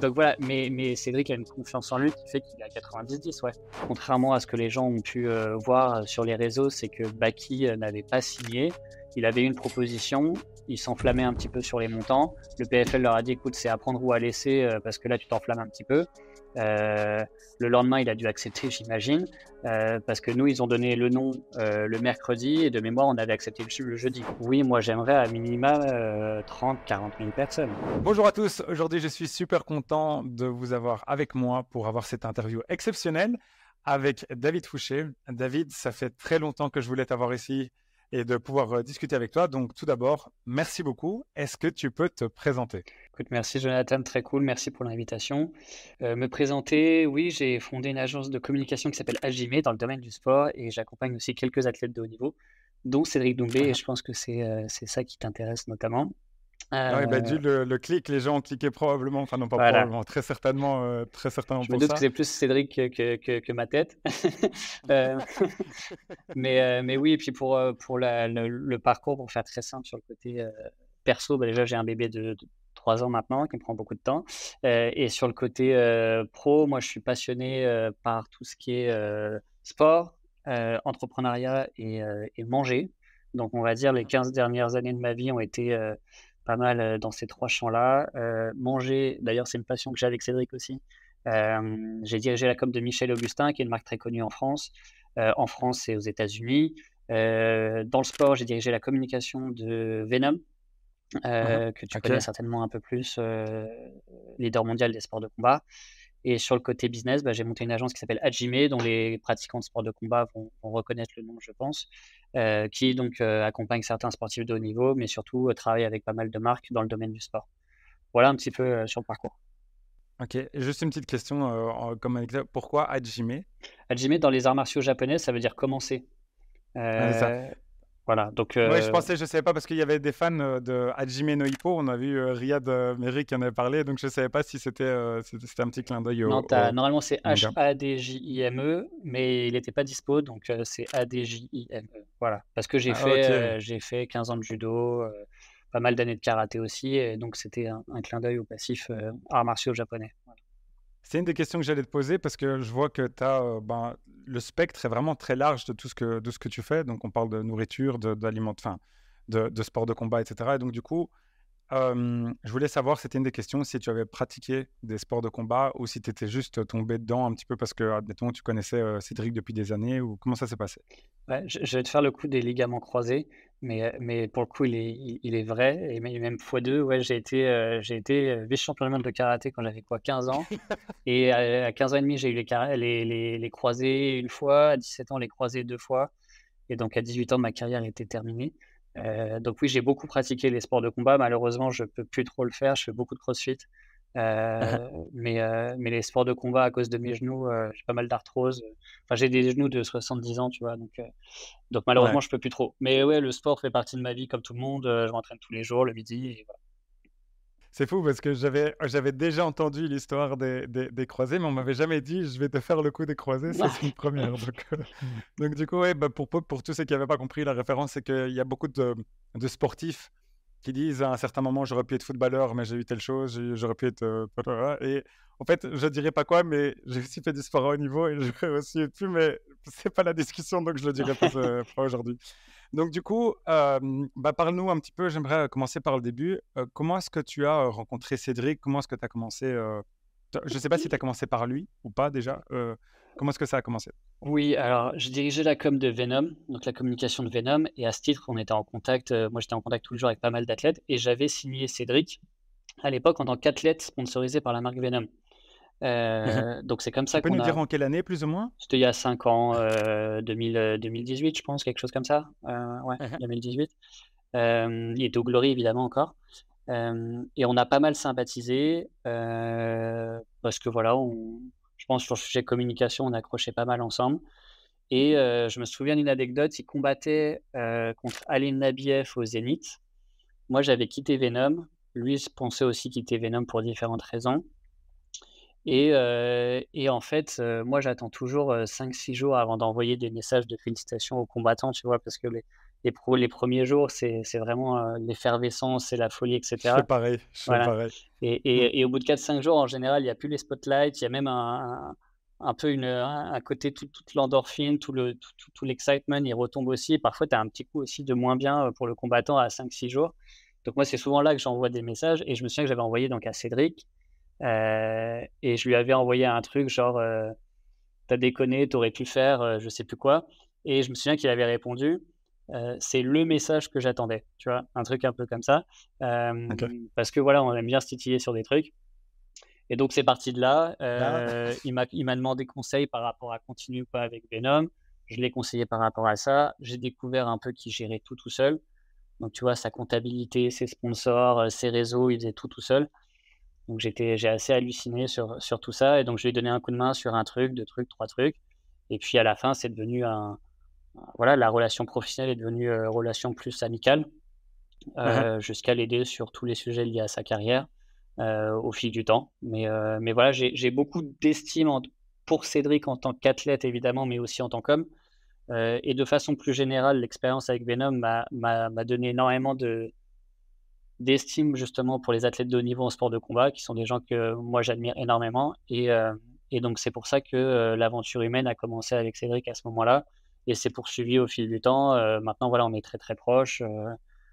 Donc voilà, mais, mais Cédric a une confiance en lui qui fait qu'il est à 90-10, ouais. Contrairement à ce que les gens ont pu euh, voir sur les réseaux, c'est que Baki euh, n'avait pas signé. Il avait une proposition, il s'enflammait un petit peu sur les montants. Le PFL leur a dit écoute, c'est à prendre ou à laisser euh, parce que là tu t'enflammes un petit peu. Euh, le lendemain, il a dû accepter, j'imagine, euh, parce que nous, ils ont donné le nom le mercredi et de mémoire, on avait accepté le, jeudi. Oui, moi, j'aimerais à minima 30, 40 000 personnes. Bonjour à tous. Aujourd'hui, je suis super content de vous avoir avec moi pour avoir cette interview exceptionnelle avec David Fouché. David, ça fait très longtemps que je voulais t'avoir ici et de pouvoir euh, discuter avec toi. Donc, tout d'abord, merci beaucoup. Est-ce que tu peux te présenter? Écoute, merci Jonathan, très cool. Merci pour l'invitation. Euh, me présenter, oui, j'ai fondé une agence de communication qui s'appelle Agime dans le domaine du sport et j'accompagne aussi quelques athlètes de haut niveau, dont Cédric Doumbé. Et je pense que c'est euh, ça qui t'intéresse notamment. Ah bah, dû le, le, clic, les gens ont cliqué probablement, enfin non pas probablement, très certainement, euh, très certainement Je me doute que c'est plus Cédric que, que, que, ma tête. Euh, mais, euh, mais oui, et puis pour, pour la, le, parcours, pour faire très simple sur le côté perso, bah, déjà j'ai un bébé de, 3 ans maintenant qui me prend beaucoup de temps. et sur le côté pro, moi je suis passionné par tout ce qui est sport, entrepreneuriat et, et, manger. Donc on va dire les 15 dernières années de ma vie ont été pas mal dans ces trois champs-là. manger, d'ailleurs, c'est une passion que j'ai avec Cédric aussi. j'ai dirigé la com de Michel Augustin, qui est une marque très connue en France. en France et aux États-Unis. dans le sport, j'ai dirigé la communication de Venom, mmh que tu connais certainement un peu plus, leader mondial des sports de combat. Et sur le côté business, bah, j'ai monté une agence qui s'appelle Hajime, dont les pratiquants de sport de combat vont, reconnaître le nom, je pense, euh, qui donc euh, accompagne certains sportifs de haut niveau, mais surtout euh, travaille avec pas mal de marques dans le domaine du sport. Voilà un petit peu sur le parcours. Ok, juste une petite question comme anecdote. Pourquoi Hajime? Hajime, dans les arts martiaux japonais, ça veut dire commencer. Ah, voilà, donc. Oui, je euh, pensais, je savais pas parce qu'il y avait des fans euh, de Hajime no Hippo. On a vu euh, Riyad Meri qui en avait parlé, donc je savais pas si c'était c'était un petit clin d'œil au. Non, normalement c'est H-A-D-J-I-M-E, mais il n'était pas dispo, donc c'est A-D-J-I-M-E. Voilà, parce que j'ai ah, fait, j'ai fait 15 ans de judo, pas mal d'années de karaté aussi, et donc c'était un, clin d'œil au passif arts martiaux japonais. C'est une des questions que j'allais te poser parce que je vois que as ben, le spectre est vraiment très large de tout ce que, de ce que tu fais. Donc, on parle de nourriture, d'aliments, enfin, de, de, sport de combat, etc. Et donc, du coup, je voulais savoir, c'était une des questions, si tu avais pratiqué des sports de combat ou si tu étais juste tombé dedans un petit peu parce que, admettons, tu connaissais Cédric depuis des années ou comment ça s'est passé? Je, vais te faire le coup des ligaments croisés, mais, mais pour le coup, il est, il, est vrai, et même x2. Ouais, j'ai été, j'ai été vice-champion de karaté quand j'avais quoi, 15 ans. et à, 15 ans et demi, j'ai eu les, les, les, les croisés une fois, à 17 ans, les croisés deux fois. Et donc à 18 ans, ma carrière était terminée. Euh, donc oui, j'ai beaucoup pratiqué les sports de combat. Malheureusement, je peux plus trop le faire. Je fais beaucoup de crossfit. Euh, mais, euh, mais les sports de combat, à cause de mes genoux, j'ai pas mal d'arthrose. Enfin, j'ai des genoux de 70 ans, tu vois. Donc, donc malheureusement, je peux plus trop. Mais ouais, le sport fait partie de ma vie comme tout le monde. je m'entraîne tous les jours, le midi. Et voilà. C'est fou parce que j'avais, j'avais déjà entendu l'histoire des, des, croisés, mais on m'avait jamais dit je vais te faire le coup des croisés. C'est une première. Donc, euh, donc du coup, ouais, bah, pour, pour tous ceux qui n'avaient pas compris, la référence, c'est qu'il y a beaucoup de, de, sportifs qui disent à un certain moment j'aurais pu être footballeur, mais j'ai eu telle chose, j'aurais pu être. Euh, et en fait, je dirais pas quoi, mais j'ai aussi fait du sport au niveau et j'aurais aussi pu, mais c'est pas la discussion, donc je le dirai pas, euh, pas aujourd'hui. Donc, du coup, bah, parle-nous un petit peu. J'aimerais commencer par le début. comment est-ce que tu as rencontré Cédric? Comment est-ce que tu as commencé Je ne sais pas si tu as commencé par lui ou pas déjà. Comment est-ce que ça a commencé? Oui, alors je dirigeais la com de Venom, donc la communication de Venom. Et à ce titre, on était en contact. moi, j'étais en contact tous les jours avec pas mal d'athlètes. Et j'avais signé Cédric à l'époque en tant qu'athlète sponsorisé par la marque Venom. Euh, donc c'est comme ça qu'on Tu peux nous dire en quelle année, plus ou moins? C'était il y a 5 ans, 2000, 2018, euh, je pense, quelque chose comme ça. Euh, ouais, 2018. il était au Glory, évidemment, encore. et on a pas mal sympathisé parce que voilà, on, je pense sur le sujet communication, on accrochait pas mal ensemble. Et je me souviens d'une anecdote, il combattait contre Alain Nabiev au Zénith. Moi, j'avais quitté Venom. Lui pensait aussi quitter Venom pour différentes raisons. Et, et en fait, moi, j'attends toujours 5-6 jours avant d'envoyer des messages de félicitations aux combattants, tu vois, parce que les, les, les premiers jours, c'est vraiment l'effervescence, c'est la folie, etc. Fais pareil. Je fais pareil. Et, et, mm. et, au bout de 4-5 jours, en général, il n'y a plus les spotlights, il y a même un, un, peu une, un, côté, toute l'endorphine, tout l'excitement, tout, il retombe aussi. parfois, tu as un petit coup aussi de moins bien pour le combattant à 5-6 jours. Donc moi, c'est souvent là que j'envoie des messages. Et je me souviens que j'avais envoyé donc à Cédric. Euh, et je lui avais envoyé un truc genre, euh, t'as déconné, t'aurais pu faire, euh, je sais plus quoi. Et je me souviens qu'il avait répondu, c'est le message que j'attendais, tu vois, un truc un peu comme ça. Parce que voilà, on aime bien se titiller sur des trucs. Et donc c'est parti de là. Ah. Il m'a demandé conseil par rapport à continuer ou pas avec Venom. Je l'ai conseillé par rapport à ça. J'ai découvert un peu qu'il gérait tout tout seul. Donc, tu vois, sa comptabilité, ses sponsors, euh, ses réseaux, il faisait tout tout seul. Donc, j'ai assez halluciné sur, sur tout ça. Et donc, je lui ai donné un coup de main sur un truc, deux trucs, trois trucs. Et puis, à la fin, c'est devenu un. Voilà, la relation professionnelle est devenue euh, relation plus amicale, euh, jusqu'à l'aider sur tous les sujets liés à sa carrière au fil du temps. Mais, mais voilà, j'ai beaucoup d'estime pour Cédric en tant qu'athlète, évidemment, mais aussi en tant qu'homme. Euh, et de façon plus générale, l'expérience avec Venom m'a donné énormément de d'estime justement pour les athlètes de haut niveau en sport de combat, qui sont des gens que moi j'admire énormément. Et, euh, et, donc c'est pour ça que euh, l'aventure humaine a commencé avec Cédric à ce moment-là, et s'est poursuivi au fil du temps. maintenant voilà, on est très très proches.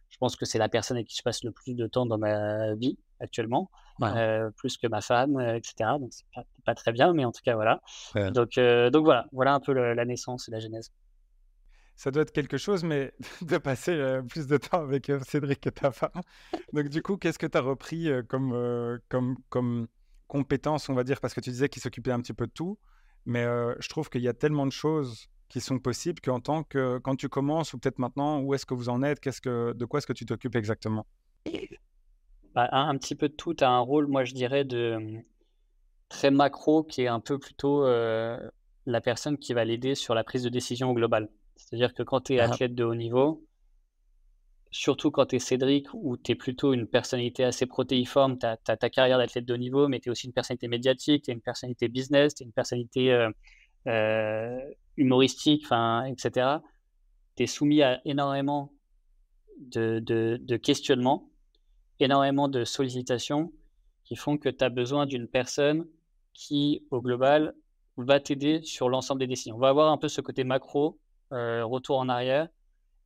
je pense que c'est la personne avec qui je passe le plus de temps dans ma vie actuellement, plus que ma femme, etc. Donc c'est pas, pas, très bien, mais en tout cas voilà. Donc, donc voilà, voilà un peu la naissance et la genèse ça doit être quelque chose, mais de passer euh, plus de temps avec euh, Cédric que ta femme. Donc, du coup, qu'est-ce que tu as repris euh, comme, comme, comme compétence, on va dire, parce que tu disais qu'il s'occupait un petit peu de tout, mais je trouve qu'il y a tellement de choses qui sont possibles qu'en tant que, quand tu commences, ou peut-être maintenant, où est-ce que vous en êtes, qu'est-ce que, de quoi est-ce que tu t'occupes exactement? Bah, un, petit peu de tout. Tu as un rôle, moi, je dirais, de très macro, qui est un peu plutôt la personne qui va l'aider sur la prise de décision globale. C'est-à-dire que quand tu es ah. athlète de haut niveau, surtout quand tu es Cédric, où tu es plutôt une personnalité assez protéiforme, tu as, ta carrière d'athlète de haut niveau, mais tu es aussi une personnalité médiatique, tu es une personnalité business, tu es une personnalité euh, euh, humoristique, etc. Tu es soumis à énormément de, de, questionnements, énormément de sollicitations qui font que tu as besoin d'une personne qui, au global, va t'aider sur l'ensemble des décisions. On va avoir un peu ce côté macro euh, retour en arrière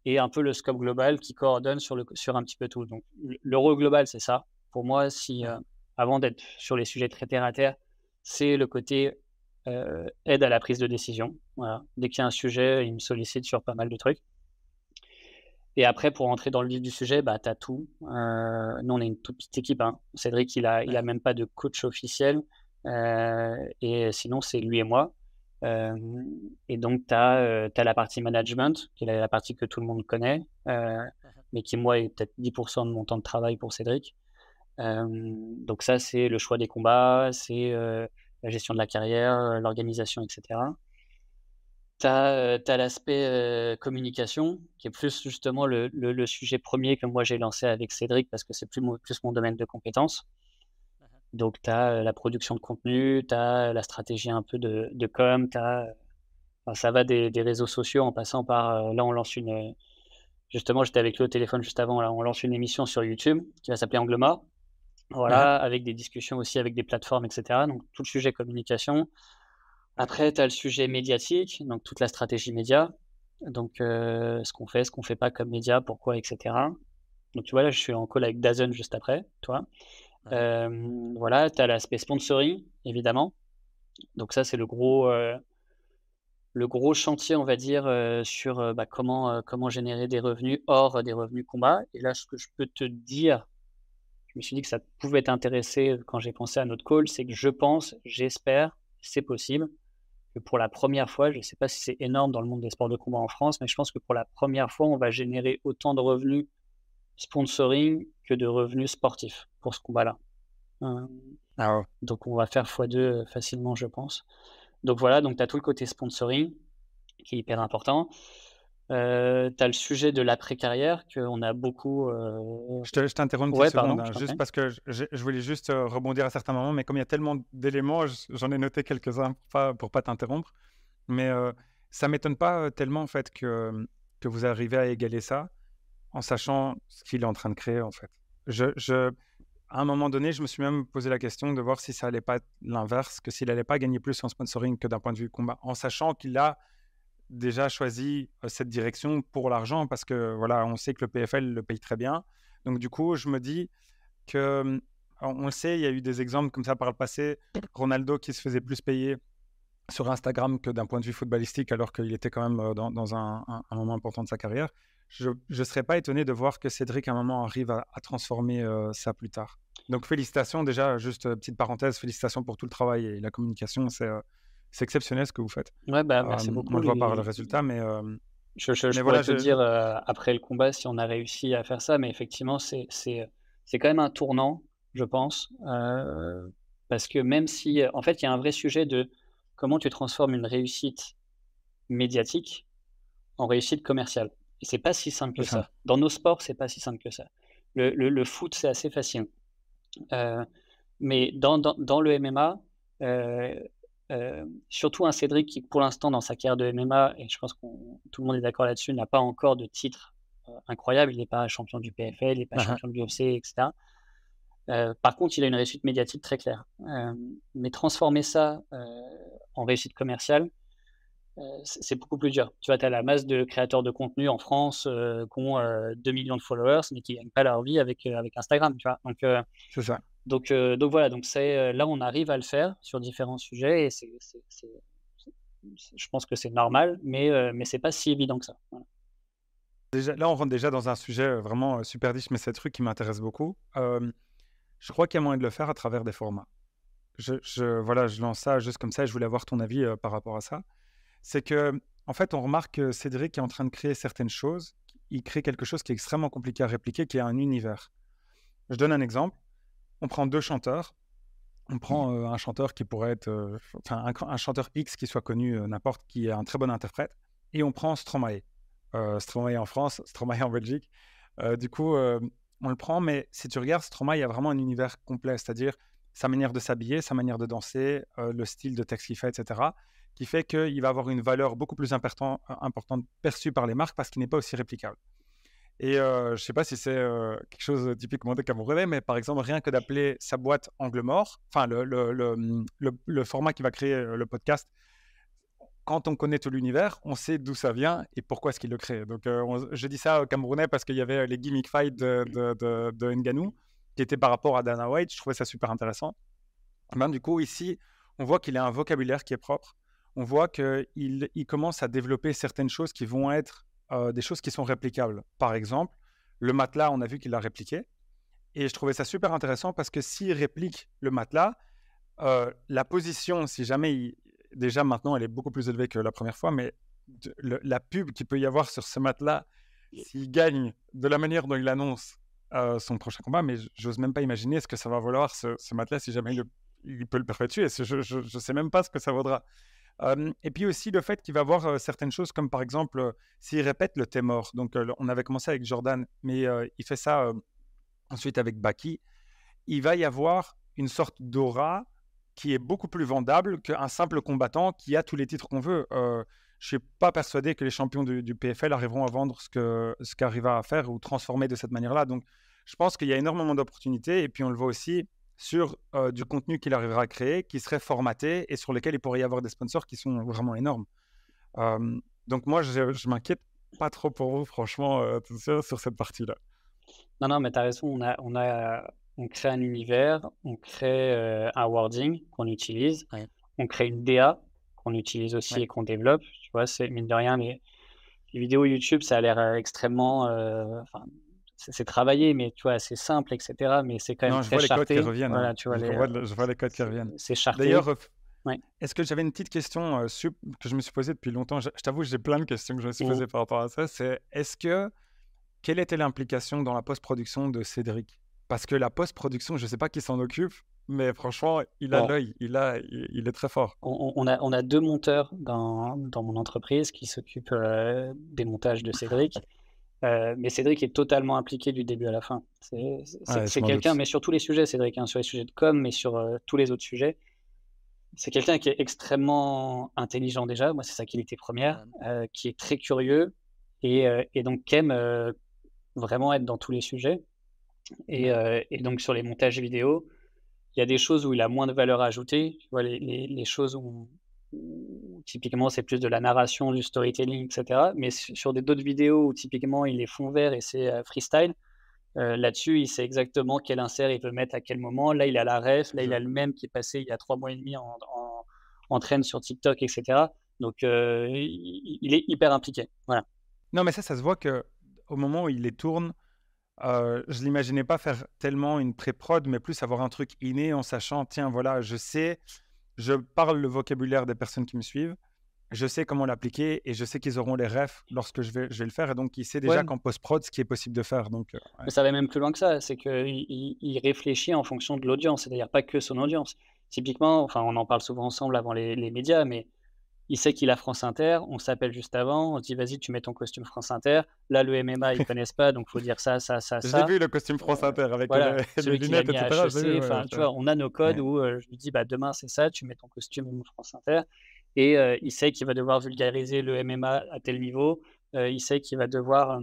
et un peu le scope global qui coordonne sur, le, sur un petit peu tout. Donc l'euro global, c'est ça. Pour moi, si euh, avant d'être sur les sujets très terre à terre, c'est le côté euh, aide à la prise de décision. Voilà. Dès qu'il y a un sujet, il me sollicite sur pas mal de trucs. Et après, pour entrer dans le vif du sujet, bah, tu as tout. nous, on est une toute petite équipe. Hein. Cédric, il n'a il a même pas de coach officiel. et sinon, c'est lui et moi. Euh, et donc, tu as, euh, la partie management, qui est la, partie que tout le monde connaît, euh, mais qui, moi, est peut-être 10% de mon temps de travail pour Cédric. donc, ça, c'est le choix des combats, c'est la gestion de la carrière, l'organisation, etc. Tu as, l'aspect communication, qui est plus justement le, le, sujet premier que moi j'ai lancé avec Cédric, parce que c'est plus, plus mon domaine de compétences. Donc, tu as la production de contenu, tu as la stratégie un peu de, de com, as, ça va des, réseaux sociaux en passant par. là, on lance une. Justement, j'étais avec lui au téléphone juste avant. Là, on lance une émission sur YouTube qui va s'appeler Anglema. Voilà, avec des discussions aussi avec des plateformes, etc. Donc, tout le sujet communication. Après, tu as le sujet médiatique, donc toute la stratégie média. Donc, ce qu'on fait, ce qu'on fait pas comme média, pourquoi, etc. Donc, tu vois, là, je suis en call avec Dazen juste après, toi. Euh, voilà, tu as l'aspect sponsoring, évidemment. Donc ça, c'est le gros, euh, le gros chantier, on va dire, euh, sur bah, comment, comment générer des revenus hors des revenus combat. Et là, ce que je peux te dire, je me suis dit que ça pouvait t'intéresser quand j'ai pensé à notre call, c'est que je pense, j'espère, c'est possible, que pour la première fois, je ne sais pas si c'est énorme dans le monde des sports de combat en France, mais je pense que pour la première fois, on va générer autant de revenus sponsoring que de revenus sportifs pour ce combat-là. Euh, ah donc on va faire x2 euh, facilement, je pense. Donc voilà, donc tu as tout le côté sponsoring qui est hyper important. Euh, tu as le sujet de l'après-carrière qu'on a beaucoup. Je t'interromps une seconde, hein, juste parce que je, voulais juste rebondir à certains moments, mais comme il y a tellement d'éléments, j'en ai noté quelques-uns pour pas, pour pas t'interrompre. Mais ça m'étonne pas tellement en fait que que vous arrivez à égaler ça en sachant ce qu'il est en train de créer, en fait. Je, je, à un moment donné, je me suis même posé la question de voir si ça allait pas être l'inverse, que s'il allait pas gagner plus en sponsoring que d'un point de vue combat, en sachant qu'il a déjà choisi cette direction pour l'argent, parce que voilà, on sait que le PFL le paye très bien. Donc du coup, je me dis que on le sait, il y a eu des exemples comme ça par le passé. Ronaldo qui se faisait plus payer sur Instagram que d'un point de vue footballistique, alors qu'il était quand même dans, un, moment important de sa carrière. Je ne serais pas étonné de voir que Cédric, à un moment, arrive à, transformer ça plus tard. Donc, félicitations. Déjà, juste petite parenthèse, félicitations pour tout le travail et la communication. C'est exceptionnel ce que vous faites. Ouais, bah, merci beaucoup. On le voit par le résultat, mais. je, je, pourrais te dire après le combat si on a réussi à faire ça, mais effectivement, c'est quand même un tournant je pense. Euh, parce que même si, en fait, il y a un vrai sujet de comment tu transformes une réussite médiatique en réussite commerciale. Et c'est pas si simple que ça. Dans nos sports, c'est pas si simple que ça. Le, le, foot, c'est assez facile. Euh, mais dans, dans, dans, le MMA, euh, surtout un Cédric qui, pour l'instant, dans sa carrière de MMA, et je pense que tout le monde est d'accord là-dessus, n'a pas encore de titre incroyable. Il n'est pas champion du PFL, il n'est pas uh-huh. champion du UFC, etc. Euh, par contre, il a une réussite médiatique très claire. Euh, mais transformer ça euh, en réussite commerciale, c'est beaucoup plus dur. Tu vois, tu as la masse de créateurs de contenu en France qui ont 2 millions de followers, mais qui ne gagnent pas leur vie avec, avec Instagram. Tu vois donc, c'est ça. Donc, donc voilà, donc là, on arrive à le faire sur différents sujets et c'est, je pense que c'est normal, mais, mais ce n'est pas si évident que ça. Déjà, là, on rentre déjà dans un sujet vraiment super riche, mais c'est un truc qui m'intéresse beaucoup. Je crois qu'il y a moyen de le faire à travers des formats. Je, voilà, je lance ça juste comme ça. Je voulais avoir ton avis euh, par rapport à ça. C'est que, en fait, on remarque que Cédric est en train de créer certaines choses. Il crée quelque chose qui est extrêmement compliqué à répliquer, qui est un univers. Je donne un exemple. On prend deux chanteurs. On prend euh, un chanteur qui pourrait être, euh, enfin, un, chanteur X qui soit connu n'importe, qui est un très bon interprète, et on prend Stromae. Stromae en France, Stromae en Belgique. du coup, on le prend, mais si tu regardes, Stromae, il y a vraiment un univers complet, c'est-à-dire sa manière de s'habiller, sa manière de danser, euh, le style de texte qu'il fait, etc., qui fait qu'il va avoir une valeur beaucoup plus important, euh, importante perçue par les marques parce qu'il n'est pas aussi réplicable. Et euh, je ne sais pas si c'est quelque chose typiquement de Camerounais, mais par exemple, rien que d'appeler sa boîte Angle Mort, enfin le, le, format qui va créer le podcast, quand on connaît tout l'univers, on sait d'où ça vient et pourquoi est-ce qu'il le crée. Donc, euh, je dis ça au Camerounais parce qu'il y avait les gimmick fights de, de, de, Nganou qui étaient par rapport à Dana White. Je trouvais ça super intéressant. Ben, du coup, ici, on voit qu'il a un vocabulaire qui est propre. On voit qu'il il commence à développer certaines choses qui vont être euh, des choses qui sont réplicables. Par exemple, le matelas, on a vu qu'il l'a répliqué. Et je trouvais ça super intéressant parce que s'il réplique le matelas, euh, la position, si jamais il, déjà maintenant, elle est beaucoup plus élevée que la première fois, mais la pub qu'il peut y avoir sur ce matelas, s'il gagne de la manière dont il annonce euh, son prochain combat, mais j'ose même pas imaginer ce que ça va valoir ce, ce matelas si jamais il, peut le perpétuer. Je ne sais même pas ce que ça vaudra. Et puis aussi le fait qu'il va avoir euh, certaines choses comme par exemple s'il répète le thé mort. Donc on avait commencé avec Jordan, mais il fait ça ensuite avec Baki. Il va y avoir une sorte d'aura qui est beaucoup plus vendable qu'un simple combattant qui a tous les titres qu'on veut. Je suis pas persuadé que les champions du, PFL arriveront à vendre ce que ce qu'Arriva à faire ou transformer de cette manière-là. Donc, je pense qu'il y a énormément d'opportunités et puis on le voit aussi sur euh, du contenu qu'il arrivera à créer, qui serait formaté et sur lequel il pourrait y avoir des sponsors qui sont vraiment énormes. Euh, donc moi, je, je m'inquiète pas trop pour vous, franchement, sur cette partie-là. Non, non, mais tu as raison. On a, on a on crée un univers, on crée un wording qu'on utilise, on crée une DA qu'on utilise aussi et qu'on développe. Tu vois, c'est mine de rien, mais les vidéos YouTube, ça a l'air extrêmement. C'est travaillé, mais tu vois, c'est simple, etc. Mais c'est quand même très je vois les codes qui reviennent. Voilà, tu vois, je, vois, les codes qui reviennent. C'est charté. D'ailleurs, est-ce que j'avais une petite question que je me suis posée depuis longtemps? Je, t'avoue, j'ai plein de questions que je me suis mmh. posées par rapport à ça. C'est est-ce que quelle était l'implication dans la post-production de Cédric? Parce que la post-production, je ne sais pas qui s'en occupe, mais franchement, il a l'œil, il, a, il, est très fort. On, a, on a deux monteurs dans, dans mon entreprise qui s'occupent euh, des montages de Cédric. Euh, mais Cédric est totalement impliqué du début à la fin. C'est quelqu'un, mais sur tous les sujets, Cédric, hein, sur les sujets de com, mais sur euh, tous les autres sujets. C'est quelqu'un qui est extrêmement intelligent déjà, moi c'est sa qualité première, qui est très curieux, et, et donc qui aime vraiment être dans tous les sujets. Et, et, donc sur les montages vidéo, il y a des choses où il a moins de valeur ajoutée. Tu vois, les, les, les choses où, typiquement c'est plus de la narration, du storytelling, etc. Mais sur d'autres vidéos où typiquement il est fond vert et c'est freestyle, euh, là-dessus, il sait exactement quel insert il veut mettre à quel moment. Là, il a la ref. Là, il a le même qui est passé il y a trois mois et demi en, en, train sur TikTok, etc. Donc, euh, il, est hyper impliqué. Non, mais ça, ça se voit que au moment où il les tourne, euh, je l'imaginais pas faire tellement une pré-prod, mais plus avoir un truc inné en sachant, tiens, voilà, je sais, je parle le vocabulaire des personnes qui me suivent je sais comment l'appliquer et je sais qu'ils auront les refs lorsque je vais, je vais le faire. Et donc, il sait déjà qu'en post-prod, ce qui est possible de faire. Donc, euh, Mais ça va même plus loin que ça. C'est qu'il il, réfléchit en fonction de l'audience, c'est-à-dire pas que son audience. Typiquement, enfin, on en parle souvent ensemble avant les, les médias, mais il sait qu'il a France Inter, on s'appelle juste avant, on se dit vas-y, tu mets ton costume France Inter. Là, le MMA, ils connaissent pas, donc faut dire ça, ça, ça, ça. J'ai vu le costume France Inter avec les, lunettes, etc. E tu vois, on a nos codes où euh, je lui dis bah, demain, c'est ça, tu mets ton costume France Inter et euh, il sait qu'il va devoir vulgariser le MMA à tel niveau, euh, il sait qu'il va devoir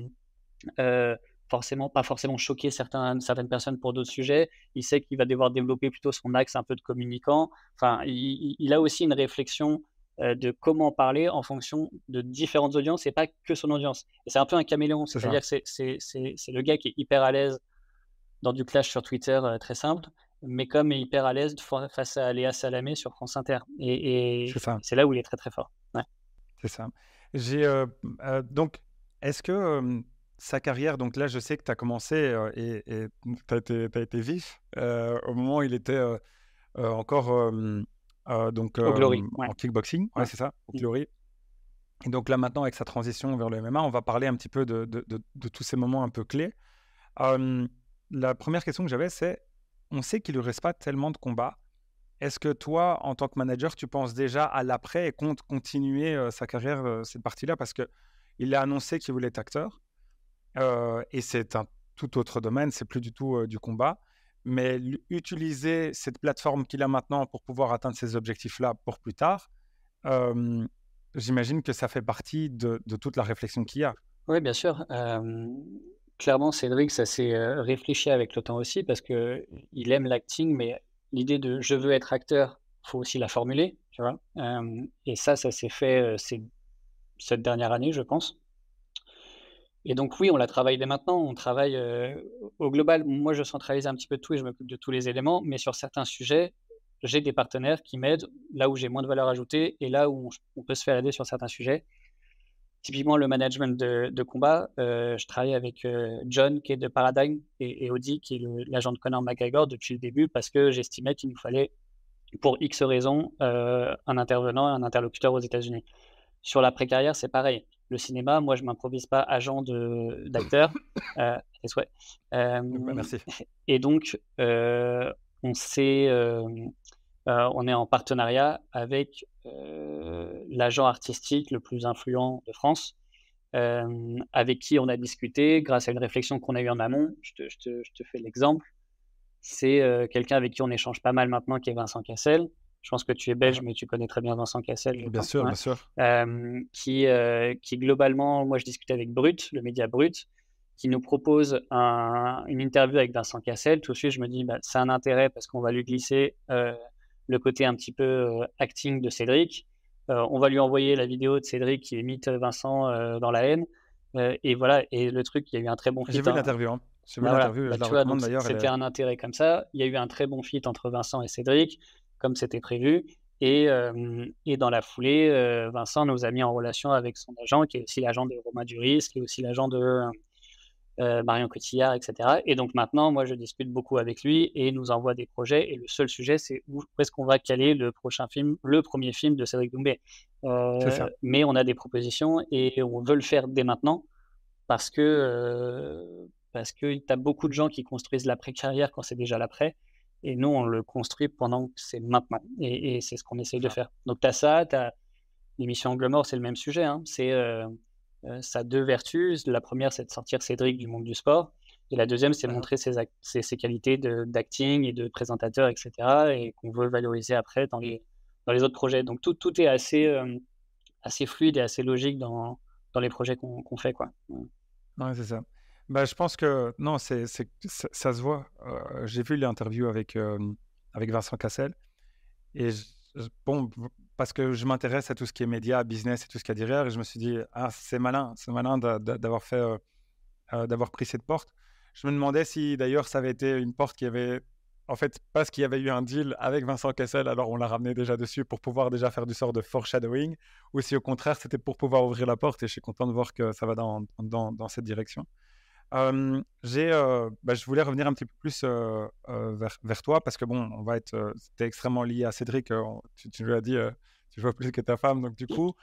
euh, forcément, pas forcément choquer certains, certaines personnes pour d'autres sujets, il sait qu'il va devoir développer plutôt son axe un peu de communicant, enfin, il, a aussi une réflexion de comment parler en fonction de différentes audiences et pas que son audience. Et c'est un peu un caméléon, c'est-à-dire que c'est le gars qui est hyper à l'aise dans du clash sur Twitter très simple, mais comme est hyper à l'aise face à Léa Salamé sur France Inter. Et, c'est là où il est très très fort. C'est ça. J'ai euh, euh, donc, est-ce que sa carrière, donc là, je sais que tu as commencé euh, et tu as, été vif au moment où il était encore donc, au Glory, en kickboxing. Ouais, c'est ça, au mmh. Glory. Et donc là, maintenant, avec sa transition vers le MMA, on va parler un petit peu de, de, de tous ces moments un peu clés. la première question que j'avais, c'est on sait qu'il ne reste pas tellement de combats. Est-ce que toi, en tant que manager, tu penses déjà à l'après et compte continuer euh, sa carrière, euh, cette partie-là? Parce qu'il a annoncé qu'il voulait être acteur. Euh, et c'est un tout autre domaine, c'est plus du tout du combat. Mais utiliser cette plateforme qu'il a maintenant pour pouvoir atteindre ces objectifs-là pour plus tard, j'imagine que ça fait partie de, toute la réflexion qu'il y a. Oui, bien sûr clairement, Cédric, ça s'est euh, réfléchi avec le temps aussi parce que il aime l'acting, mais l'idée de je veux être acteur, faut aussi la formuler, tu vois? Et ça, ça s'est fait euh, cette dernière année, je pense. Et donc oui, on la travaille dès maintenant. On travaille au global. Moi, je centralise un petit peu tout et je m'occupe de tous les éléments. Mais sur certains sujets, j'ai des partenaires qui m'aident là où j'ai moins de valeur ajoutée et là où on peut se faire aider sur certains sujets. Typiquement, le management de, combat, euh, je travaille avec John, qui est de Paradigm, et, Audi, qui est l'agent de Conor McGregor depuis le début, parce que j'estimais qu'il nous fallait, pour X raisons, euh, un intervenant un interlocuteur aux États-Unis. Sur la précarrière, c'est pareil. Le cinéma, moi, je m'improvise pas agent d'acteur. euh, Merci. Et donc, on s'est euh, on est en partenariat avec euh, l'agent artistique le plus influent de France, euh, avec qui on a discuté grâce à une réflexion qu'on a eue en amont. Je te, fais l'exemple. C'est quelqu'un avec qui on échange pas mal maintenant, qui est Vincent Cassel. Je pense que tu es belge, mais tu connais très bien Vincent Cassel. Bien sûr, bien sûr. qui, qui globalement, moi je discutais avec Brut, le média Brut, qui nous propose une interview avec Vincent Cassel. Tout de suite, je me dis, bah, c'est un intérêt parce qu'on va lui glisser le côté un petit peu euh, acting de Cédric. Euh, on va lui envoyer la vidéo de Cédric qui imite Vincent euh, dans la haine. et voilà, et le truc, il y a eu un très bon. J'ai vu hein. l'interview. Hein. Bah, c'était un intérêt comme ça. Il y a eu un très bon fit entre Vincent et Cédric, comme c'était prévu. Et, et, dans la foulée, Vincent nous a mis en relation avec son agent, qui est aussi l'agent de Romain Duris, qui est aussi l'agent de euh, Marion Cotillard, etc. Et donc maintenant, moi, je discute beaucoup avec lui et il nous envoie des projets. Et le seul sujet, c'est où, est-ce qu'on va caler le prochain film, le premier film de Cédric Doumbé. Euh, mais on a des propositions et on veut le faire dès maintenant parce que euh, parce que tu as beaucoup de gens qui construisent l'après-carrière quand c'est déjà l'après. Et nous, on le construit pendant que c'est maintenant. Et, c'est ce qu'on essaye de faire. Donc, tu as ça, tu as l'émission Angle Mort, c'est le même sujet. Hein. C'est euh, ça a deux vertus. La première, c'est de sortir Cédric du monde du sport. Et la deuxième, c'est de montrer ses, ses, qualités d'acting et de présentateur, etc. Et qu'on veut valoriser après dans les, dans les autres projets. Donc tout, tout est assez, euh, assez fluide et assez logique dans, dans les projets qu'on fait. Quoi. Ouais, c'est ça. Bah, je pense que non, c'est, ça, se voit. j'ai vu l'interview avec, avec Vincent Cassel. Et bon, parce que je m'intéresse à tout ce qui est média, business et tout ce qu'il y a derrière. Et je me suis dit, ah, c'est malin, c'est malin d'avoir fait, d'avoir pris cette porte. Je me demandais si d'ailleurs ça avait été une porte qui avait en fait, parce qu'il y avait eu un deal avec Vincent Kessel, alors on l'a ramené déjà dessus pour pouvoir déjà faire du sort de foreshadowing, ou si au contraire c'était pour pouvoir ouvrir la porte, et je suis content de voir que ça va dans, dans cette direction. J'ai, bah, je voulais revenir un petit peu plus vers, vers, toi, parce que bon, on va être, c'était extrêmement lié à Cédric, tu, tu lui as dit, tu vois plus que ta femme, donc du coup,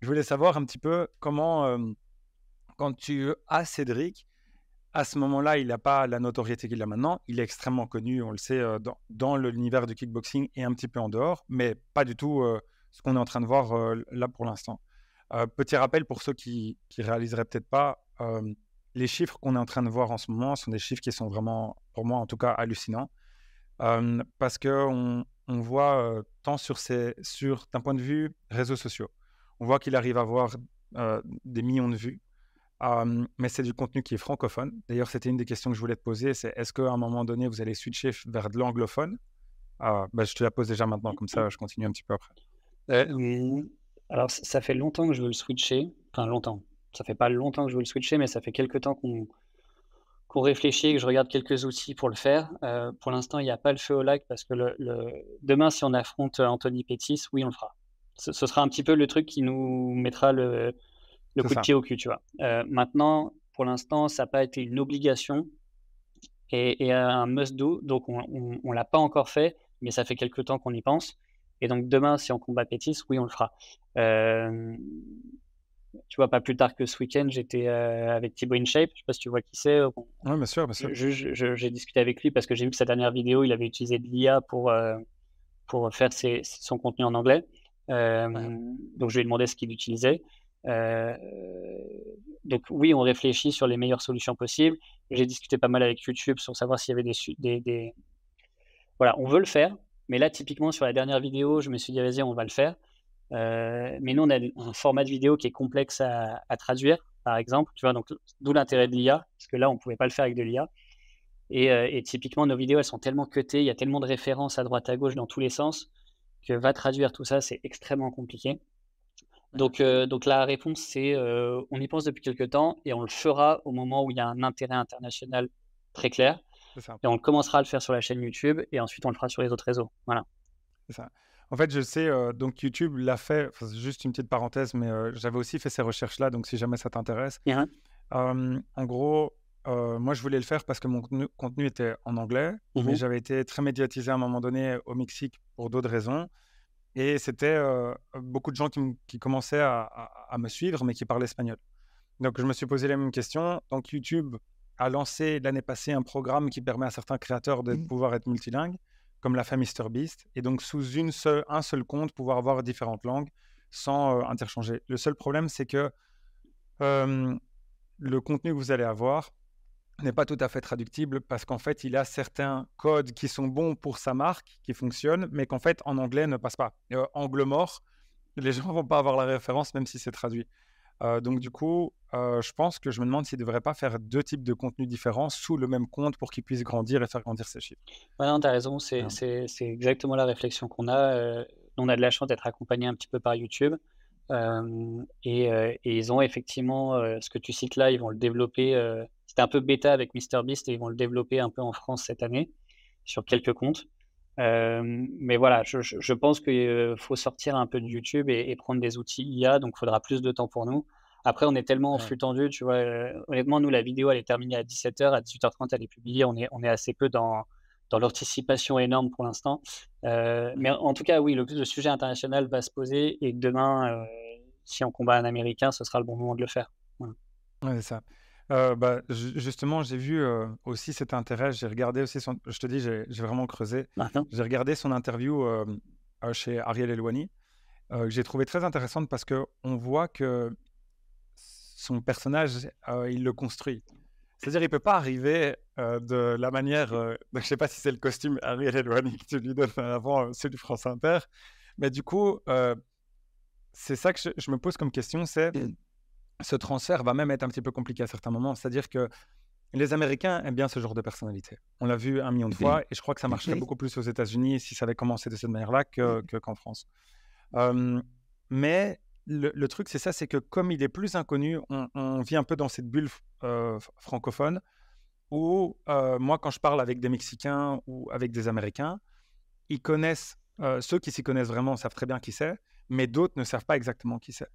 je voulais savoir un petit peu comment, quand tu as Cédric, à ce moment-là, il n'a pas la notoriété qu'il a maintenant. Il est extrêmement connu, on le sait, dans, dans l'univers du kickboxing et un petit peu en dehors, mais pas du tout ce qu'on est en train de voir là pour l'instant. petit rappel pour ceux qui ne réaliseraient peut-être pas, les chiffres qu'on est en train de voir en ce moment sont des chiffres qui sont vraiment, pour moi en tout cas, hallucinants. parce qu'on on voit tant sur, sur d'un point de vue réseaux sociaux, on voit qu'il arrive à avoir des millions de vues mais c'est du contenu qui est francophone. D'ailleurs, c'était une des questions que je voulais te poser, c'est est-ce qu'à un moment donné, vous allez switcher vers de l'anglophone? Ah, bah, Je te la pose déjà maintenant, comme ça, je continue un petit peu après. Euh, alors, ça fait longtemps que je veux le switcher. Enfin, longtemps. Ça fait pas longtemps que je veux le switcher, mais ça fait quelques temps qu'on qu'on réfléchit, que je regarde quelques outils pour le faire. Euh, pour l'instant, il n'y a pas le feu au lac parce que le, demain, si on affronte Anthony Pettis, oui, on le fera. ce, sera un petit peu le truc qui nous mettra le, le coup de pied au cul, tu vois. Euh, maintenant, pour l'instant, ça n'a pas été une obligation et, un must-do, donc on ne l'a pas encore fait, mais ça fait quelques temps qu'on y pense. Et donc demain, si on combat Pétis, oui, on le fera. Euh, tu vois, pas plus tard que ce week-end, j'étais euh, avec Thibaut InShape. Je sais pas si tu vois qui c'est. Oui, bien sûr, bien sûr. J'ai discuté avec lui parce que j'ai vu que sa dernière vidéo, il avait utilisé de l'IA pour, pour faire son contenu en anglais. Donc, je lui ai demandé ce qu'il utilisait. Euh, donc oui, on réfléchit sur les meilleures solutions possibles. J'ai discuté pas mal avec YouTube sur savoir s'il y avait des, des, Voilà, on veut le faire. Mais là, typiquement, sur la dernière vidéo, je me suis dit, vas-y, on va le faire. Euh, mais nous, on a un format de vidéo qui est complexe à, traduire, par exemple. Tu vois, donc d'où l'intérêt de l'IA, parce que là, on ne pouvait pas le faire avec de l'IA. Et, euh, et, typiquement, nos vidéos, elles sont tellement cutées, il y a tellement de références à droite, à gauche, dans tous les sens, que va traduire tout ça, c'est extrêmement compliqué. Donc, euh, donc la réponse, c'est on y pense depuis quelques temps et on le fera au moment où il y a un intérêt international très clair. Et on commencera à le faire sur la chaîne YouTube et ensuite on le fera sur les autres réseaux. Voilà. C'est ça. En fait, je sais, euh, donc YouTube l'a fait, juste une petite parenthèse, mais j'avais aussi fait ces recherches-là, donc si jamais ça t'intéresse. en gros, moi, je voulais le faire parce que mon contenu, était en anglais, mais mmh j'avais été très médiatisé à un moment donné au Mexique pour d'autres raisons. Et c'était beaucoup de gens qui, commençaient à, me suivre, mais qui parlaient espagnol. Donc, je me suis posé les mêmes questions. Donc, YouTube a lancé l'année passée un programme qui permet à certains créateurs de mmh. pouvoir être multilingues, comme l'a fait MrBeast. Et donc, sous une seule, un seul compte, pouvoir avoir différentes langues sans interchanger. Le seul problème, c'est que le contenu que vous allez avoir, n'est pas tout à fait traductible parce qu'en fait, il a certains codes qui sont bons pour sa marque, qui fonctionnent, mais qu'en fait, en anglais, ne passe pas. Euh, angle mort, les gens vont pas avoir la référence, même si c'est traduit. Euh, donc, du coup, euh, je pense que je me demande s'il ne devrait pas faire deux types de contenus différents sous le même compte pour qu'il puisse grandir et faire grandir ses chiffres. Non, tu as raison, c'est exactement la réflexion qu'on a. on a de la chance d'être accompagné un petit peu par YouTube. Et, et, ils ont effectivement, ce que tu cites là, ils vont le développer c'était un peu bêta avec MrBeast et ils vont le développer un peu en France cette année sur quelques comptes. Mais voilà, je, pense qu'il faut sortir un peu de YouTube et, prendre des outils IA, donc il faudra plus de temps pour nous. Après, on est tellement en flux tendu, tu vois. Honnêtement, nous, la vidéo, elle est terminée à 17h, à 18h30, elle est publiée. On est, on est assez peu dans, dans l'anticipation énorme pour l'instant. mais en tout cas, oui, le, le, sujet international va se poser et demain, si on combat un Américain, ce sera le bon moment de le faire. Voilà. Ouais, c'est ça. Euh, bah, justement, j'ai vu euh, aussi cet intérêt. J'ai regardé aussi son. Je te dis, j'ai vraiment creusé. J'ai regardé son interview euh, chez Ariel Elwani, que j'ai trouvé très intéressante parce que on voit que son personnage, il le construit. C'est-à-dire, il peut pas arriver de la manière. je sais pas si c'est le costume Ariel Elwani que tu lui donnes avant celui du France Inter, mais du coup, c'est ça que je, je, me pose comme question, c'est mmh ce transfert va même être un petit peu compliqué à certains moments. C'est-à-dire que les Américains aiment bien ce genre de personnalité. On l'a vu un million de fois et je crois que ça marcherait beaucoup plus aux États-Unis si ça avait commencé de cette manière-là qu'en France. mais le, truc, c'est ça, c'est que comme il est plus inconnu, on, vit un peu dans cette bulle francophone où moi, quand je parle avec des Mexicains ou avec des Américains, ils connaissent, ceux qui s'y connaissent vraiment savent très bien qui c'est, mais d'autres ne savent pas exactement qui c'est.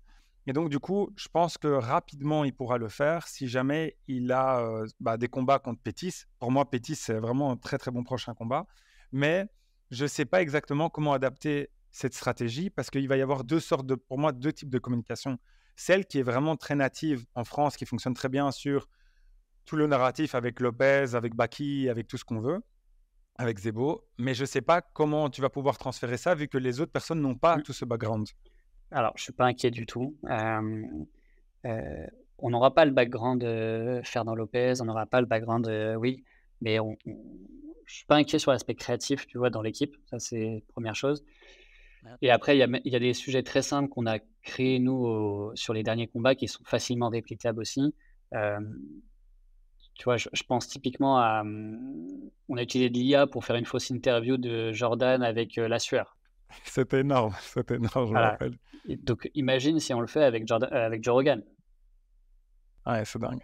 Et donc, du coup, je pense que rapidement, il pourra le faire si jamais il a bah, des combats contre Pétis. Pour moi, Pétis, c'est vraiment un très, très bon prochain combat. Mais je ne sais pas exactement comment adapter cette stratégie parce qu'il va y avoir deux sortes de, pour moi, deux types de communication. Celle qui est vraiment très native en France, qui fonctionne très bien sur tout le narratif avec Lopez, avec Baki, avec tout ce qu'on veut, avec Zebo. Mais je ne sais pas comment tu vas pouvoir transférer ça vu que les autres personnes n'ont pas mmh. tout ce background. Alors, je suis pas inquiet du tout. Euh, on n'aura pas le background de Fernand Lopez, on n'aura pas le background, oui, mais on, ne je suis pas inquiet sur l'aspect créatif, tu vois, dans l'équipe. Ça, c'est première chose. Et après, il y a, des sujets très simples qu'on a créés, nous, sur les derniers combats, qui sont facilement réplicables aussi. tu vois, je, pense typiquement à. On a utilisé de l'IA pour faire une fausse interview de Jordan avec la sueur. C'était énorme, c'était énorme, je me rappelle. Donc imagine si on le fait avec, Jordan, euh, avec Joe Rogan. Ouais, c'est dingue.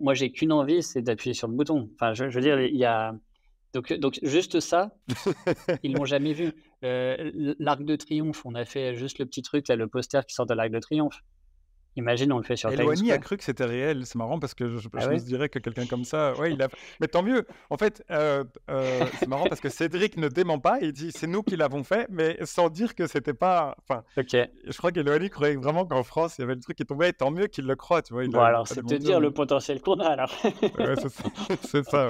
moi, j'ai qu'une envie, c'est d'appuyer sur le bouton. Enfin, je, veux dire, il y a. Donc, donc juste ça, ils l'ont jamais vu. Euh, l'arc de triomphe, on a fait juste le petit truc, là, le poster qui sort de l'arc de triomphe. Imagine, on le fait sur Eloigny a cru que c'était réel. C'est marrant parce que je, ah me dirais que quelqu'un comme ça, ouais, il a. Mais tant mieux. En fait, euh, euh, c'est marrant parce que Cédric ne dément pas. Il dit c'est nous qui l'avons fait, mais sans dire que c'était pas. Enfin. Je crois qu'Eloigny croyait vraiment qu'en France il y avait le truc qui tombait. Et tant mieux qu'il le croit, tu vois. bon, alors c'est te dire le potentiel qu'on a alors. ouais, c'est ça. c'est ça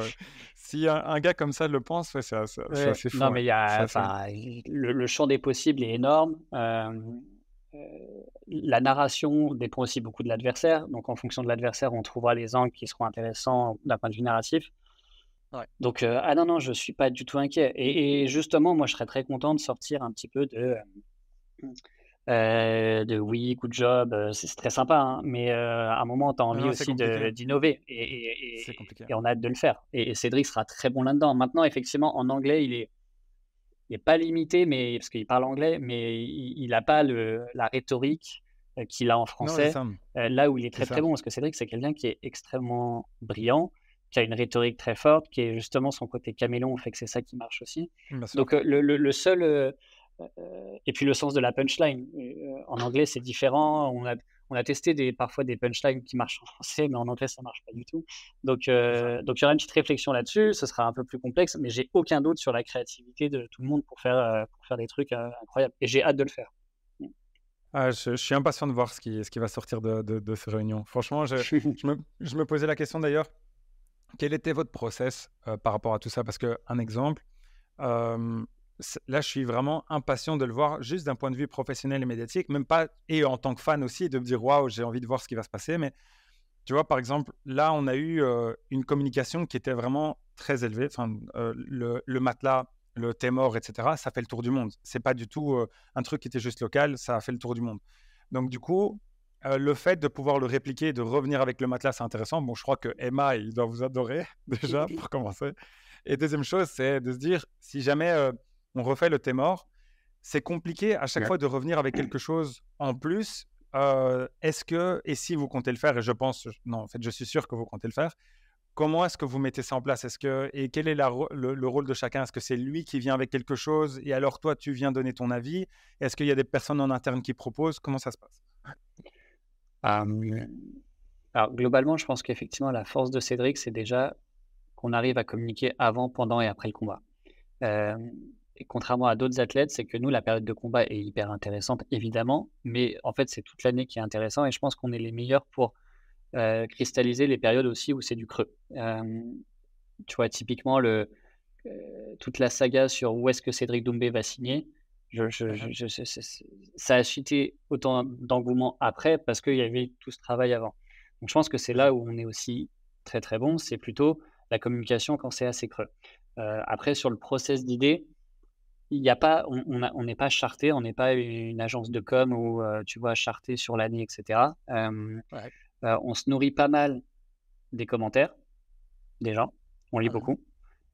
Si un, gars comme ça le pense, c'est assez, fou. Non, mais il y a, le, le, champ des possibles est énorme. Euh, la narration dépend aussi beaucoup de l'adversaire. Donc, en fonction de l'adversaire, on trouvera les angles qui seront intéressants d'un point de vue narratif. Donc, euh, ah non, non, je ne suis pas du tout inquiet. Et, justement, moi, je serais très content de sortir un petit peu de. Euh, de oui, good job, euh, c'est très sympa, hein, mais à un moment, tu as envie aussi d'innover et, et, on a hâte de le faire. Et, Cédric sera très bon là-dedans. Maintenant, effectivement, en anglais, il est, n'est pas limité, mais, parce qu'il parle anglais, mais il n'a pas le, la rhétorique euh, qu'il a en français. Euh, là où il est très très bon, parce que Cédric, c'est quelqu'un qui est extrêmement brillant, qui a une rhétorique très forte, qui est justement son côté caméléon, fait que c'est ça qui marche aussi. Donc euh, le, le, seul. et puis le sens de la punchline. en anglais, c'est différent. On a, on a testé des, parfois des punchlines qui marchent en français, mais en anglais, ça marche pas du tout. Donc, euh, donc il y aura une petite réflexion là-dessus. Ce sera un peu plus complexe, mais j'ai aucun doute sur la créativité de tout le monde pour faire, euh, pour faire des trucs euh, incroyables. Et j'ai hâte de le faire. Ah, je, suis impatient de voir ce qui, ce qui va sortir de, de, ces réunions. Franchement, je, je, me, je, me, posais la question d'ailleurs, quel était votre process par rapport à tout ça? Parce qu'un exemple, là, je suis vraiment impatient de le voir, juste d'un point de vue professionnel et médiatique, même pas, et en tant que fan aussi, de me dire, waouh, j'ai envie de voir ce qui va se passer. Mais tu vois, par exemple, là, on a eu euh, une communication qui était vraiment très élevée. Enfin, euh, le, matelas, le Témor, etc., ça fait le tour du monde. C'est pas du tout euh, un truc qui était juste local, ça a fait le tour du monde. Donc, du coup, le fait de pouvoir le répliquer, de revenir avec le matelas, c'est intéressant. Bon, je crois que Emma, il doit vous adorer déjà, pour commencer. Et deuxième chose, c'est de se dire, si jamais on refait le thé mort. C'est compliqué à chaque fois de revenir avec quelque chose en plus. Euh, est-ce que, et si vous comptez le faire, et je pense, non, en fait, je suis sûr que vous comptez le faire, comment est-ce que vous mettez ça en place? Est-ce que, et quel est le, rôle de chacun? Est-ce que c'est lui qui vient avec quelque chose et alors toi, tu viens donner ton avis? Est-ce qu'il y a des personnes en interne qui proposent? Comment ça se passe? Alors, globalement, je pense qu'effectivement, la force de Cédric, c'est déjà qu'on arrive à communiquer avant, pendant et après le combat contrairement à d'autres athlètes, c'est que nous, la période de combat est hyper intéressante, évidemment, mais en fait, c'est toute l'année qui est intéressant et je pense qu'on est les meilleurs pour euh, cristalliser les périodes aussi où c'est du creux. Euh, tu vois, typiquement, le, euh, toute la saga sur où est-ce que Cédric Doumbé va signer, je, je, ça a suscité autant d'engouement après parce qu'il y avait tout ce travail avant. Donc, je pense que c'est là où on est aussi très très bon, c'est plutôt la communication quand c'est assez creux. après, sur le process d'idées, il n'y a pas, on n'est pas charté, on n'est pas une agence de com où tu vois charté sur l'année, etc. on se nourrit pas mal des commentaires des gens, on lit beaucoup.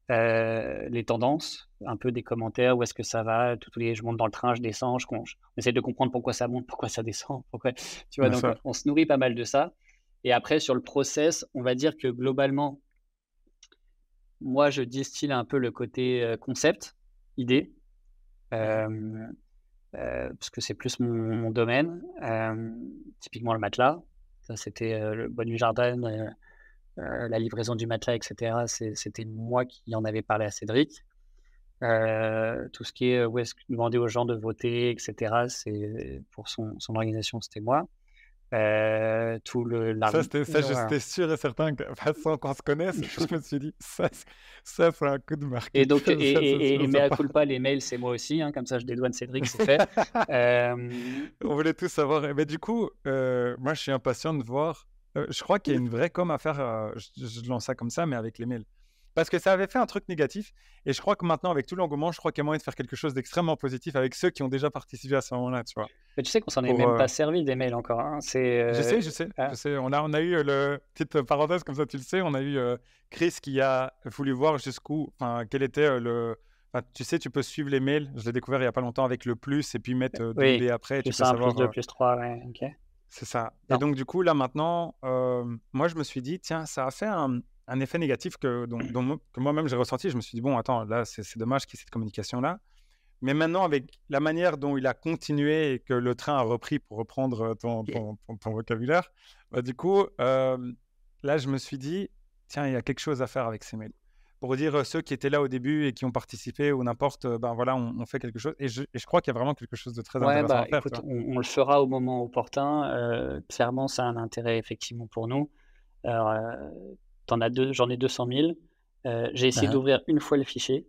les tendances, un peu des commentaires, où est-ce que ça va, tous les, je monte dans le train, je descends, je, on essaie de comprendre pourquoi ça monte, pourquoi ça descend, pourquoi, tu vois, donc on se nourrit pas mal de ça. Et après, sur le process, on va dire que globalement, moi, je distille un peu le côté concept, idée, parce que c'est plus mon, domaine. typiquement le matelas, ça c'était le Bonne Jardin, la livraison du matelas, etc. C'était moi qui en avais parlé à Cédric. tout ce qui est où est-ce demander aux gens de voter, etc. C'est pour son organisation, c'était moi. Euh, tout le ça, ça j'étais sûr et certain que sans qu'on se connaisse je me suis dit ça ça c'est un coup de marque et donc et, et, et, mais à pas les mails c'est moi aussi hein, comme ça je dédouane Cédric c'est fait. Euh... on voulait tous savoir. Mais du coup euh, moi je suis impatient de voir euh, je crois qu'il y a une vraie com à faire je, je, lance ça comme ça mais avec les mails parce que ça avait fait un truc négatif. Et je crois que maintenant, avec tout l'engouement, je crois qu'il y a moyen de faire quelque chose d'extrêmement positif avec ceux qui ont déjà participé à ce moment-là, tu vois. Mais tu sais qu'on s'en est même euh pas servi des mails encore. Hein. C'est, Je sais, je sais, ah. je sais. On a, on a eu euh, le petite parenthèse comme ça, tu le sais. On a eu euh, Chris qui a voulu voir jusqu'où, enfin, quel était le. tu sais, tu peux suivre les mails. Je l'ai découvert il y a pas longtemps avec le plus et puis mettre euh, oui, après. Plus tu peux savoir, plus 2, plus 3, ouais, ok. C'est ça. Et donc, du coup, là maintenant, moi, je me suis dit, tiens, ça a fait un, un effet négatif que, dont, que moi-même j'ai ressenti. Je me suis dit, bon, attends, là, c'est dommage qu'il y ait cette communication-là. Mais maintenant, avec la manière dont il a continué et que le train a repris, pour reprendre ton, ton, vocabulaire, bah, du coup, euh, là, je me suis dit, tiens, il y a quelque chose à faire avec ces mails. Pour dire euh, ceux qui étaient là au début et qui ont participé ou n'importe, euh, ben voilà, on, fait quelque chose. Et je, et je, crois qu'il y a vraiment quelque chose de très intéressant bah, à faire. Écoute, on, le fera au moment opportun. clairement, ça a un intérêt effectivement pour nous. Alors, as deux, j'en ai 200 000. Euh, j'ai essayé d'ouvrir une fois le fichier,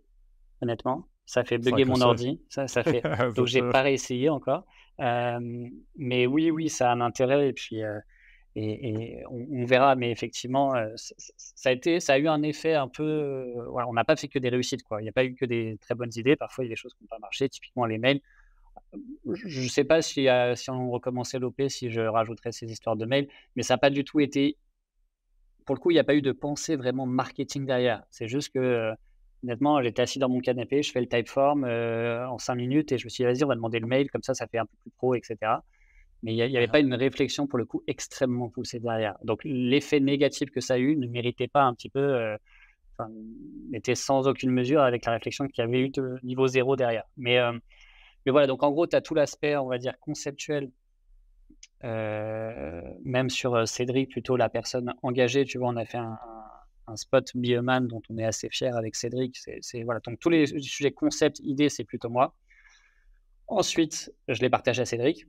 honnêtement. Ça fait bugger mon ordi. Ça, ça fait... Donc, j'ai pas réessayé encore. Euh, mais oui, oui, ça a un intérêt. Et puis, euh, et, on, verra. Mais effectivement, ça, a été, ça a eu un effet un peu. Voilà, on n'a pas fait que des réussites. Quoi. Il n'y a pas eu que des très bonnes idées. Parfois, il y a des choses qui n'ont pas marché. Typiquement, les mails. Je ne sais pas si, si on recommençait l'OP, si je rajouterais ces histoires de mails, mais ça n'a pas du tout été pour le coup, il n'y a pas eu de pensée vraiment marketing derrière. C'est juste que, euh, honnêtement, j'étais assis dans mon canapé, je fais le typeform euh, en cinq minutes et je me suis dit, vas-y, on va demander le mail, comme ça, ça fait un peu plus pro, etc. Mais il n'y avait pas une réflexion, pour le coup, extrêmement poussée derrière. Donc, l'effet négatif que ça a eu ne méritait pas un petit peu, euh, n'était sans aucune mesure avec la réflexion qu'il y avait eu de niveau zéro derrière. Mais, mais voilà, donc en gros, tu as tout l'aspect, on va dire, conceptuel euh, même sur euh, Cédric, plutôt la personne engagée, tu vois, on a fait un, spot Bioman dont on est assez fier avec Cédric. C'est, voilà, donc tous les sujets concepts, idées, c'est plutôt moi. Ensuite, je les partage à Cédric.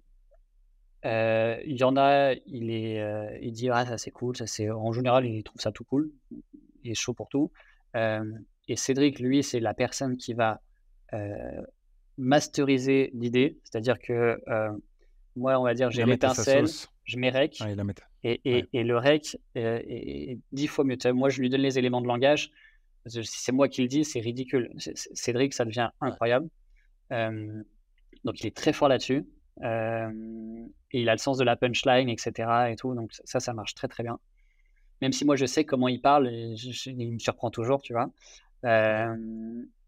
Euh, il y en a, il, est, il dit ah ça c'est cool, ça c'est en général il trouve ça tout cool, il est chaud pour tout. et Cédric lui c'est la personne qui va masteriser l'idée, c'est-à-dire que moi, on va dire, j'ai l'étincelle, je mets rec, et, et, le rec est, dix fois mieux. Moi, je lui donne les éléments de langage. Si c'est moi qui le dis, c'est ridicule. Cédric, ça devient incroyable. donc, il est très fort là-dessus. et il a le sens de la punchline, etc. Et tout. Donc, ça, ça marche très, très bien. Même si moi, je sais comment il parle, il me surprend toujours, tu vois.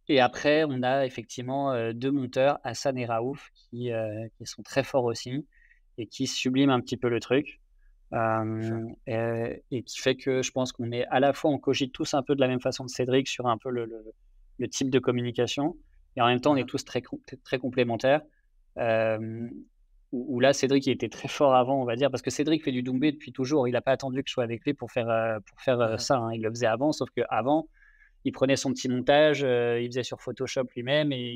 Et après, on a effectivement deux monteurs, Hassan et Raouf, qui, qui, sont très forts aussi et qui subliment un petit peu le truc. et, qui fait que je pense qu'on est à la fois, on cogite tous un peu de la même façon de Cédric sur un peu le, le, type de communication, et en même temps, on est tous très, très complémentaires. où, là, Cédric il était très fort avant, on va dire, parce que Cédric fait du Doumbé depuis toujours. Il n'a pas attendu que je sois avec lui pour faire, pour faire ça. Hein. Il le faisait avant, sauf qu'avant, il prenait son petit montage, euh, il faisait sur Photoshop lui-même et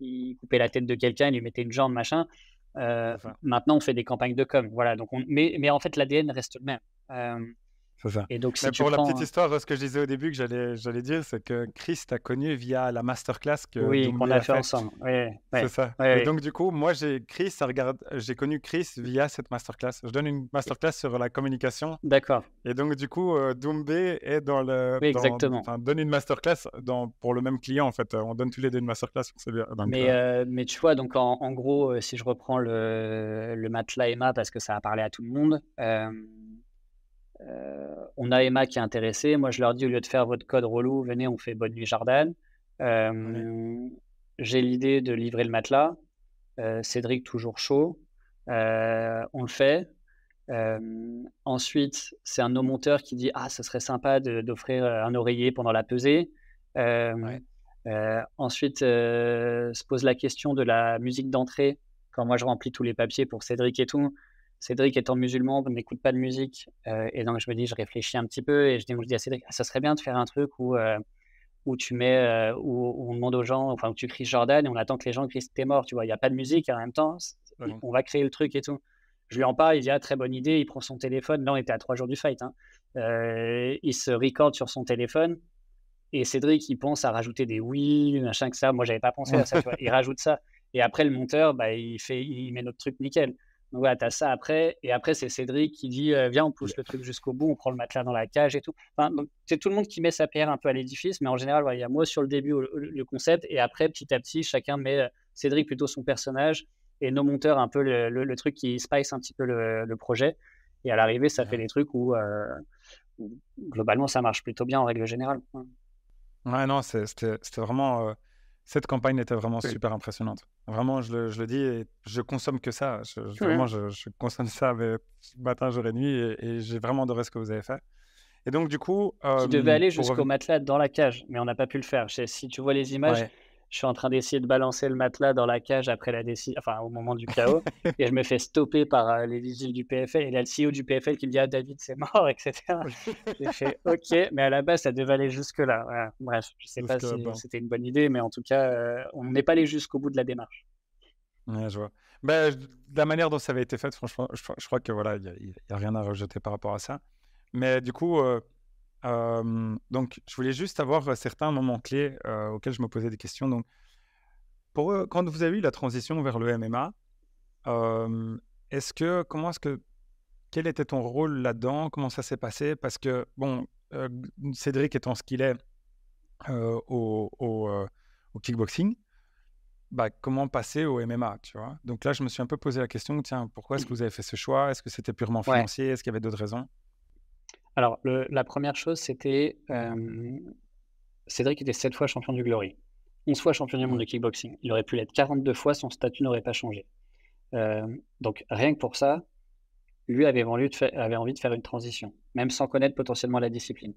il, coupait la tête de quelqu'un, il lui mettait une jambe, machin. Euh, maintenant, on fait des campagnes de com. Voilà. Donc, mais, mais en fait, l'ADN reste le même. C'est ça. Et donc, si Mais tu pour la petite histoire, ce que je disais au début que j'allais, j'allais dire, c'est que Chris t'a connu via la masterclass que Oui, qu'on a a fait fait. ensemble. Oui, ouais, C'est ça. ouais, Et donc, du coup, moi, j'ai Chris, ça regarde, j'ai connu Chris via cette masterclass. Je donne une masterclass sur la communication. D'accord. Et donc, du coup, euh, Doumbé est dans le. Oui, dans- exactement. Enfin, donne une masterclass dans, pour le même client, en fait. On donne tous les deux une masterclass. Donc, Mais, euh, euh, mais tu vois, donc en, en gros, si je reprends le, le matelas Emma, parce que ça a parlé à tout le monde, euh, on a Emma qui est intéressée. Moi, je leur dis, au lieu de faire votre code relou, venez, on fait Bonne Nuit Jordan. Euh, J'ai l'idée de livrer le matelas. Euh, Cédric, toujours chaud. Euh, on le fait. Euh, ensuite, c'est un de nos monteurs qui dit Ah, ce serait sympa d'offrir euh, un oreiller pendant la pesée. Euh, Ouais. euh, ensuite, euh, se pose la question de la musique d'entrée. Quand moi je remplis tous les papiers pour Cédric et tout, Cédric étant musulman n'écoute pas de musique. Euh, et donc je me dis, je réfléchis un petit peu et je dis, je dis à Cédric, ah, ça serait bien de faire un truc où, euh, où tu mets, euh, où, où on demande aux gens, enfin où tu cries Jordan et on attend que les gens crient t'es mort. Tu vois, il n'y a pas de musique et en même temps, Ouais. on va créer le truc et tout. Je lui en parle, il dit, ah, très bonne idée. Il prend son téléphone. Là, on était à trois jours du fight. hein. Il se record sur son téléphone. Et Cédric, il pense à rajouter des oui, machin que ça. Moi, j'avais pas pensé à ça. tu vois. Il rajoute ça. Et après, le monteur, bah, il, fait, il met notre truc nickel. Donc voilà, tu as ça après. Et après, c'est Cédric qui dit euh, Viens, on pousse le truc jusqu'au bout, on prend le matelas dans la cage et tout. Enfin, c'est tout le monde qui met sa pierre un peu à l'édifice. Mais en général, voilà, il y a moi sur le début le, le concept. Et après, petit à petit, chacun met euh, Cédric plutôt son personnage et nos monteurs un peu le, le- le truc qui spice un petit peu le, le projet. Et à l'arrivée, ça fait des trucs où, euh, où, globalement, ça marche plutôt bien en règle générale. Ouais. Non, c'était c'était vraiment. euh, cette campagne était vraiment Oui. super impressionnante. Vraiment, je le, je le dis, et je consomme que ça. Je. Vraiment, je, je consomme ça mais, matin, jour et nuit, et, et j'ai vraiment adoré ce que vous avez fait. Et donc, du coup. Qui devait euh, aller jusqu'au matelas dans la cage, mais on n'a pas pu le faire. Je- Si tu vois les images, Ouais. Je suis en train d'essayer de balancer le matelas dans la cage après la décision, enfin au moment du chaos, et je me fais stopper par euh, les vigiles du PFL. Et là, le CEO du PFL qui me dit Ah, David, c'est mort, etc. J'ai fait OK, mais à la base, ça devait aller jusque-là. Voilà. Bref, je sais pas si c'était une bonne idée, mais en tout cas, euh, on n'est pas allé jusqu'au bout de la démarche. Ouais, je vois. De la manière dont ça avait été fait, franchement, je, je crois que voilà, il n'y a rien à rejeter par rapport à ça. Mais du coup, euh, euh, donc, je voulais juste avoir euh, certains moments clés euh, auxquels je me posais des questions. Donc, pour eux, quand vous avez eu la transition vers le MMA, euh, est-ce que, comment est-ce que, quel était ton rôle là-dedans? Comment ça s'est passé? Parce que, bon, euh, Cédric étant ce qu'il est euh, au, au, euh, au kickboxing, bah, comment passer au MMA, tu vois? Donc là, je me suis un peu posé la question, tiens, pourquoi est-ce que vous avez fait ce choix? Est-ce que c'était purement Ouais. financier? Est-ce qu'il y avait d'autres raisons? Alors, le- la première chose, c'était euh, Cédric était 7 fois champion du Glory, 11 fois champion du monde de kickboxing. Il aurait pu l'être 42 fois, son statut n'aurait pas changé. Euh, donc, rien que pour ça, lui avait envie, de fa- avait envie de faire une transition, même sans connaître potentiellement la discipline.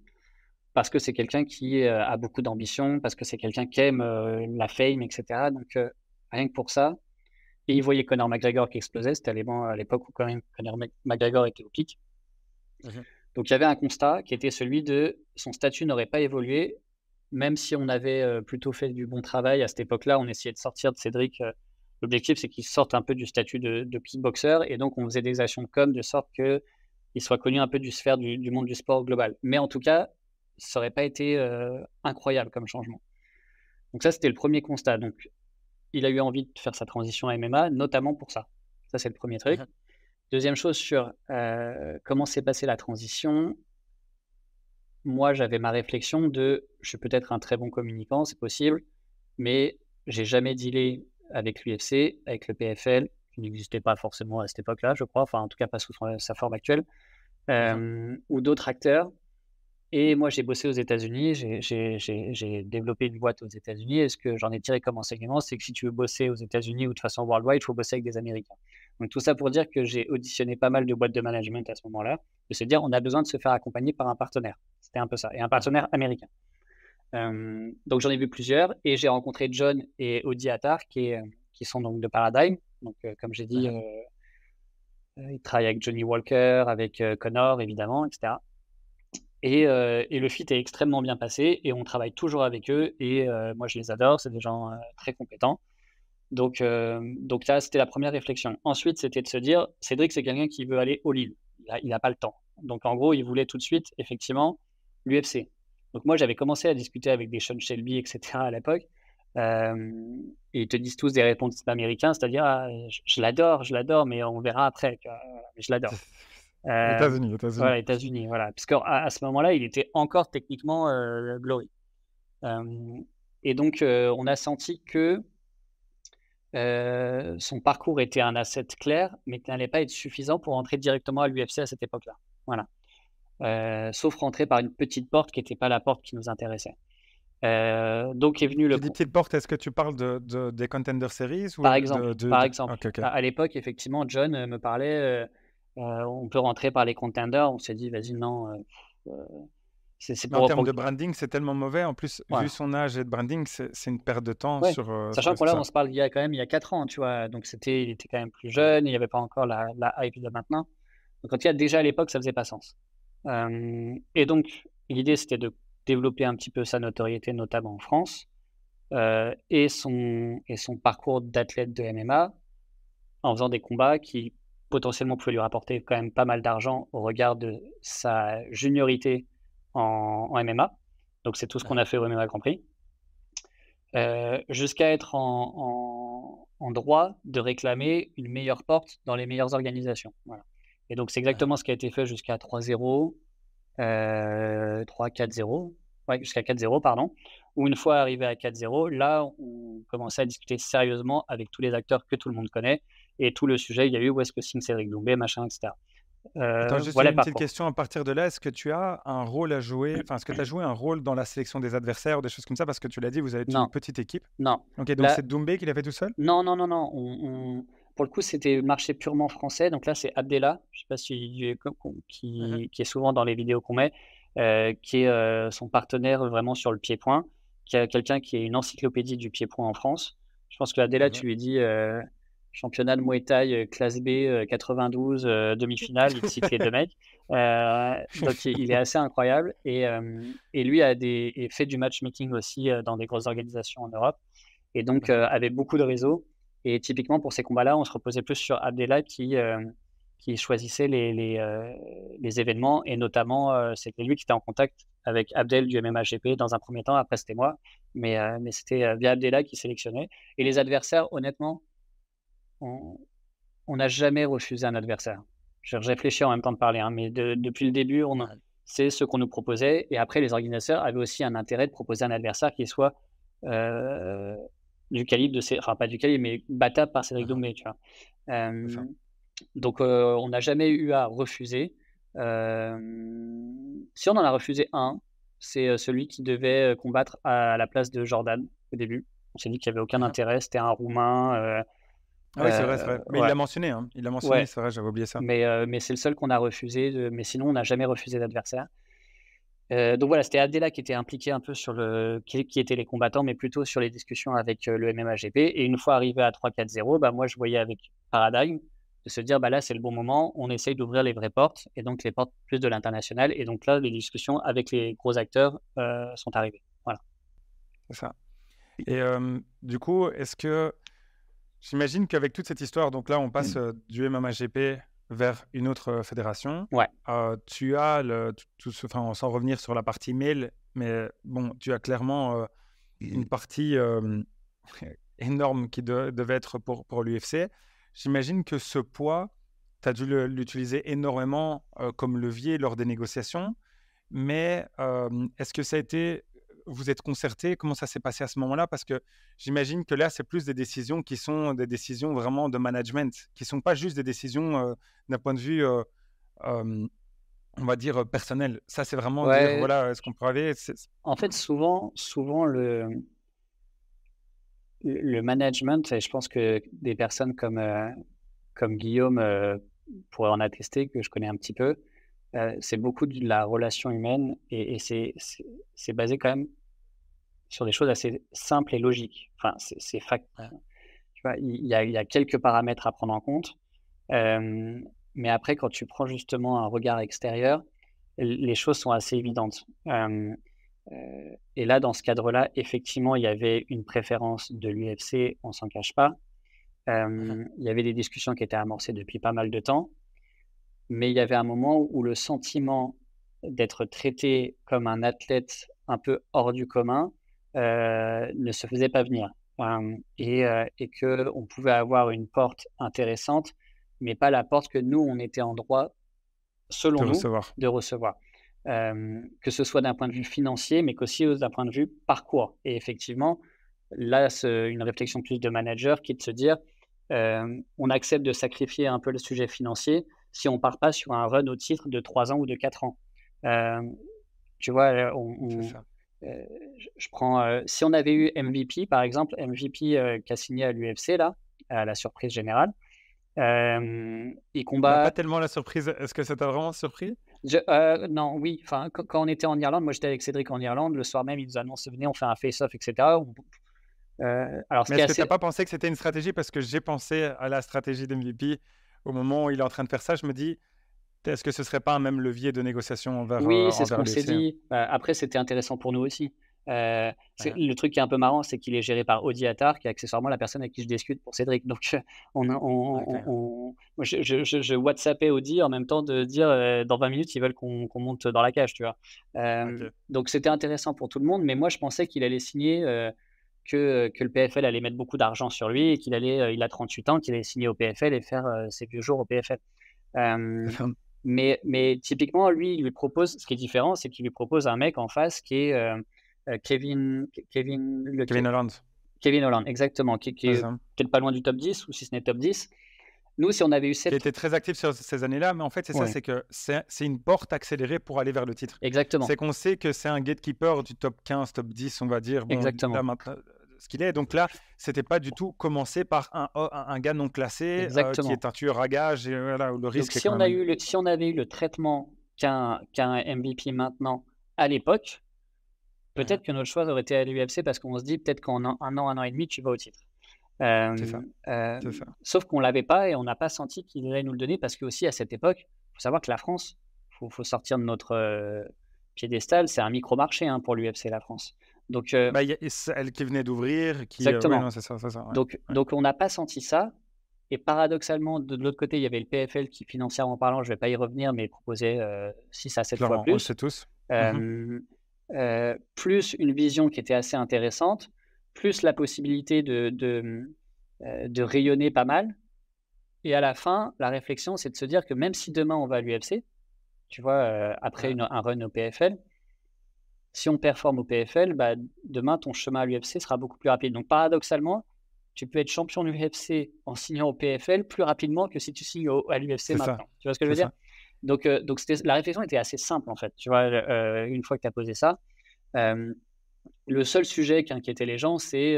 Parce que c'est quelqu'un qui euh, a beaucoup d'ambition, parce que c'est quelqu'un qui aime euh, la fame, etc. Donc, rien que pour ça. Et il voyait Conor McGregor qui explosait. C'était à l'époque- où quand même Conor Mc- McGregor était au pic. Donc il y avait un constat qui était celui de son statut n'aurait pas évolué, même si on avait euh, plutôt fait du bon travail à cette époque-là, on essayait de sortir de Cédric. euh, L'objectif, c'est qu'il sorte un peu du statut de, de kickboxer et donc on faisait des actions de com de sorte qu'il soit connu un peu du sphère du, monde du sport global. Mais en tout cas, ça n'aurait pas été euh, incroyable comme changement. Donc ça, c'était le premier constat. Donc il a eu envie de faire sa transition à MMA, notamment pour ça. Ça, c'est le premier truc. Deuxième chose sur euh, comment s'est passée la transition. Moi, j'avais ma réflexion de je suis peut-être un très bon communicant, c'est possible, mais j'ai jamais dealé avec l'UFC, avec le PFL, qui n'existait pas forcément à cette époque-là, je crois, enfin en tout cas pas sous sa forme actuelle, euh, ou d'autres acteurs. Et moi, j'ai bossé aux États-Unis, j'ai- développé une boîte aux États-Unis. Et ce que j'en ai tiré comme enseignement, c'est que si tu veux bosser aux États-Unis ou de façon worldwide, il faut bosser avec des Américains. Donc tout ça pour dire que j'ai auditionné pas mal de boîtes de management à ce moment-là, de se dire on a besoin de se faire accompagner par un partenaire. C'était un peu ça, et un partenaire américain. Euh, donc j'en ai vu plusieurs, et j'ai rencontré John et Audi Attar, qui, est- qui sont donc de Paradigm. Donc euh, comme j'ai dit, euh, euh, ils travaillent avec Johnny Walker, avec Connor évidemment, etc. Et, euh, et le fit est extrêmement bien passé et on travaille toujours avec eux et euh, moi je les adore, c'est des gens euh, très compétents. Donc, donc là, c'était la première réflexion. Ensuite, c'était de se dire, Cédric, c'est quelqu'un qui veut aller au Lille. Il n'a pas le temps. Donc en gros, il voulait tout de suite, effectivement, l'UFC. Donc moi, j'avais commencé à discuter avec des Sean Shelby, etc. à l'époque. Et ils te disent tous des réponses américains, c'est-à-dire ah, je, l'adore, je l'adore, mais on verra après. je l'adore. Euh, États-Unis, États-Unis. Voilà, États-Unis, voilà. Qu'à à ce moment-là, il était encore techniquement euh, Glory. et donc, on a senti que son parcours était un asset clair, mais qui n'allait pas être suffisant pour entrer directement à l'UFC à cette époque-là. Voilà. sauf rentrer par une petite porte qui n'était pas la porte qui nous intéressait. Euh, donc est venu le. Tu dis petite porte, est-ce que tu parles de, des Contender Series ou Par exemple. par exemple. À, l'époque, effectivement, John euh, me parlait. Euh, on peut rentrer par les contenders. On s'est dit, vas-y, non. c'est en termes de branding, c'est tellement mauvais. En plus, vu son âge et de branding, c'est une perte de temps. Sur, Sachant qu'on là, on se parle il y a quand même il y a 4 ans, tu vois. Donc c'était, il était quand même plus jeune. Il n'y avait pas encore la, la, hype de maintenant. Donc quand il y a déjà à l'époque, ça faisait pas sens. et donc l'idée, c'était de développer un petit peu sa notoriété, notamment en France, euh, et, son, et son parcours d'athlète de MMA en faisant des combats qui potentiellement pouvaient lui rapporter quand même pas mal d'argent au regard de sa juniorité en, MMA. Donc c'est tout ce qu'on a fait au MMA Grand Prix. Euh, jusqu'à être en, en, droit de réclamer une meilleure porte dans les meilleures organisations. Voilà. Et donc c'est exactement ce qui a été fait jusqu'à 3-0, 3-4-0, euh, jusqu'à 4-0, pardon. Ou une fois arrivé à 4-0, là, on commençait à discuter sérieusement avec tous les acteurs que tout le monde connaît. Et tout le sujet, il y a eu où est-ce que signe Cédric Doumbé, machin, etc. Euh, Attends, juste voilà une petite question à partir de là. Est-ce que tu as un rôle à jouer Enfin, est-ce que tu as joué un rôle dans la sélection des adversaires ou des choses comme ça? Parce que tu l'as dit, vous avez une petite équipe. Non. Ok, donc c'est Doumbé qui l'a fait tout seul? Non, non, non, non. on, pour le coup, c'était marché purement français. Donc là, c'est Abdella, je ne sais pas si qui, mmh qui, est souvent dans les vidéos qu'on met, euh, qui est euh, son partenaire vraiment sur le pied-point, qui a quelqu'un qui est une encyclopédie du pied-point en France. Je pense que Abdella, tu lui dis euh, championnat de Muay Thai classe B 92 demi-finale, il cite les deux mecs. donc il est assez incroyable et, et lui a des, et fait du matchmaking aussi dans des grosses organisations en Europe et donc avait beaucoup de réseaux et typiquement, pour ces combats-là, on se reposait plus sur Abdella qui, euh, qui choisissait les, les, euh, les, événements. Et notamment, euh, c'était lui qui était en contact avec Abdel du MMAGP dans un premier temps. Après, c'était moi. Mais, mais c'était via Abdella qui sélectionnait. Et les adversaires, honnêtement, on n'a jamais refusé un adversaire. Je réfléchis en même temps de parler, hein, mais depuis le début, on c'est ce qu'on nous proposait. Et après, les organisateurs avaient aussi un intérêt de proposer un adversaire qui soit du calibre de ces, enfin pas du calibre, mais battable par Cédric Doumbé, tu vois. donc on n'a jamais eu à refuser. si on en a refusé un, c'est celui qui devait combattre à la place de Jordan au début. On s'est dit qu'il n'y avait aucun intérêt, c'était un Roumain. Ah oui, c'est vrai, vrai, Mais il l'a mentionné, hein. il l'a mentionné, c'est vrai, j'avais oublié ça. Mais, mais c'est le seul qu'on a refusé, mais sinon on n'a jamais refusé d'adversaire. Euh, donc voilà, c'était Abdella qui était impliqué un peu sur le qui, étaient les combattants, mais plutôt sur les discussions avec euh, le MMAGP. Et une fois arrivé à 3-4-0, bah, moi je voyais avec Paradigm de se dire bah là c'est le bon moment, on essaye d'ouvrir les vraies portes et donc les portes plus de l'international. Et donc là les discussions avec les gros acteurs euh, sont arrivées. Voilà. C'est ça. Et du coup, est-ce que j'imagine qu'avec toute cette histoire, donc là on passe mmh. du MMAGP vers une autre fédération. Ouais. tu as le, tout, ce, enfin, sans revenir sur la partie mail, mais bon, tu as clairement une partie énorme qui devait être pour, pour l'UFC. J'imagine que ce poids, tu as dû l'utiliser énormément comme levier lors des négociations, mais est-ce que ça a été vous êtes concerté? Comment ça s'est passé à ce moment-là? Parce que j'imagine que là, c'est plus des décisions qui sont des décisions vraiment de management, qui ne sont pas juste des décisions euh, d'un point de vue, euh, on va dire, personnel. Ça, c'est vraiment dire, voilà, ce qu'on peut avoir. En fait, souvent, souvent le, le management, et je pense que des personnes comme, comme Guillaume pourraient en attester, que je connais un petit peu, c'est beaucoup de la relation humaine et, et c'est basé quand même sur des choses assez simples et logiques. Enfin, c'est fact. Tu vois, il y, a, il y, a, quelques paramètres à prendre en compte. mais après, quand tu prends justement un regard extérieur, les choses sont assez évidentes. Euh, et là, dans ce cadre-là, effectivement, il y avait une préférence de l'UFC, on s'en cache pas. Il y avait des discussions qui étaient amorcées depuis pas mal de temps. mais il y avait un moment où le sentiment d'être traité comme un athlète un peu hors du commun ne se faisait pas venir. et, et qu'on pouvait avoir une porte intéressante, mais pas la porte que nous, on était en droit, selon nous, de recevoir. que ce soit d'un point de vue financier, mais qu'aussi d'un point de vue parcours. Et effectivement, là, c'est une réflexion plus de manager qui est de se dire, on accepte de sacrifier un peu le sujet financier si on part pas sur un run au titre de 3 ans ou de 4 ans. tu vois, on, je, prends, si on avait eu MVP, par exemple, MVP qui a signé à l'UFC, là, à la surprise générale, il combat. Pas tellement la surprise. Est-ce que ça t'a vraiment surpris? Non, oui. Enfin, quand, on était en Irlande, moi j'étais avec Cédric en Irlande, le soir même, il nous annonce venez, on fait un face-off, etc. alors, Mais est-ce que tu n'as pas pensé que c'était une stratégie? Parce que j'ai pensé à la stratégie d'MVP au moment où il est en train de faire ça. Je me dis, est-ce que ce serait pas un même levier de négociation envers Oui, c'est ce qu'on s'est dit. Bah, après, c'était intéressant pour nous aussi. Euh, le truc qui est un peu marrant, c'est qu'il est géré par Audi Attar, qui est accessoirement la personne avec qui je discute pour Cédric. Donc, on, on, je, je, WhatsAppais Audi en même temps de dire euh, dans 20 minutes, ils veulent qu'on monte dans la cage, tu vois. Euh, donc, c'était intéressant pour tout le monde, mais moi, je pensais qu'il allait signer, que, que, le PFL allait mettre beaucoup d'argent sur lui et qu'il allait, il a 38 ans, qu'il allait signer au PFL et faire ses vieux jours au PFL. Mais, mais typiquement, lui, il lui propose, ce qui est différent, c'est qu'il lui propose un mec en face qui est euh, Kevin, Kevin, Kevin Holland. Kevin Holland, exactement, qui, qui est peut-être pas loin du top 10, ou si ce n'est top 10. Nous, si on avait eu cette... Il était très actif sur ces années-là, mais en fait, c'est ça, c'est que c'est une porte accélérée pour aller vers le titre. Exactement. C'est qu'on sait que c'est un gatekeeper du top 15, top 10, on va dire. Exactement. Ce qu'il est. Donc là, c'était pas du tout commencé par un, un, gars non classé euh, qui est un tueur à gage et voilà, le risque. si, on a eu le, si on avait eu le traitement qu'un MVP maintenant à l'époque, Peut-être que notre choix aurait été à l'UFC parce qu'on se dit peut-être qu'en un, an, un an et demi, tu vas au titre. Euh, euh, sauf qu'on l'avait pas et on n'a pas senti qu'il allait nous le donner parce que aussi à cette époque, il faut savoir que la France, il faut, sortir de notre euh, piédestal, c'est un micro-marché hein, pour l'UFC la France. Donc, bah, y a elle qui venait d'ouvrir, qui... exactement. ça, donc, donc on n'a pas senti ça. Et paradoxalement, de l'autre côté, il y avait le PFL qui, financièrement parlant, je ne vais pas y revenir, mais proposait 6 à 7 fois plus. On le sait tous. Mmh euh, plus une vision qui était assez intéressante, plus la possibilité de, de, euh, de rayonner pas mal. Et à la fin, la réflexion, c'est de se dire que même si demain on va à l'UFC, tu vois, euh, après un run au PFL, si on performe au PFL, bah, demain ton chemin à l'UFC sera beaucoup plus rapide. Donc paradoxalement, tu peux être champion de l'UFC en signant au PFL plus rapidement que si tu signes à l'UFC maintenant. Tu vois ce que je veux dire? donc, euh, donc la réflexion était assez simple en fait. Tu vois, euh, une fois que tu as posé ça, euh, le seul sujet qui inquiétait les gens, c'est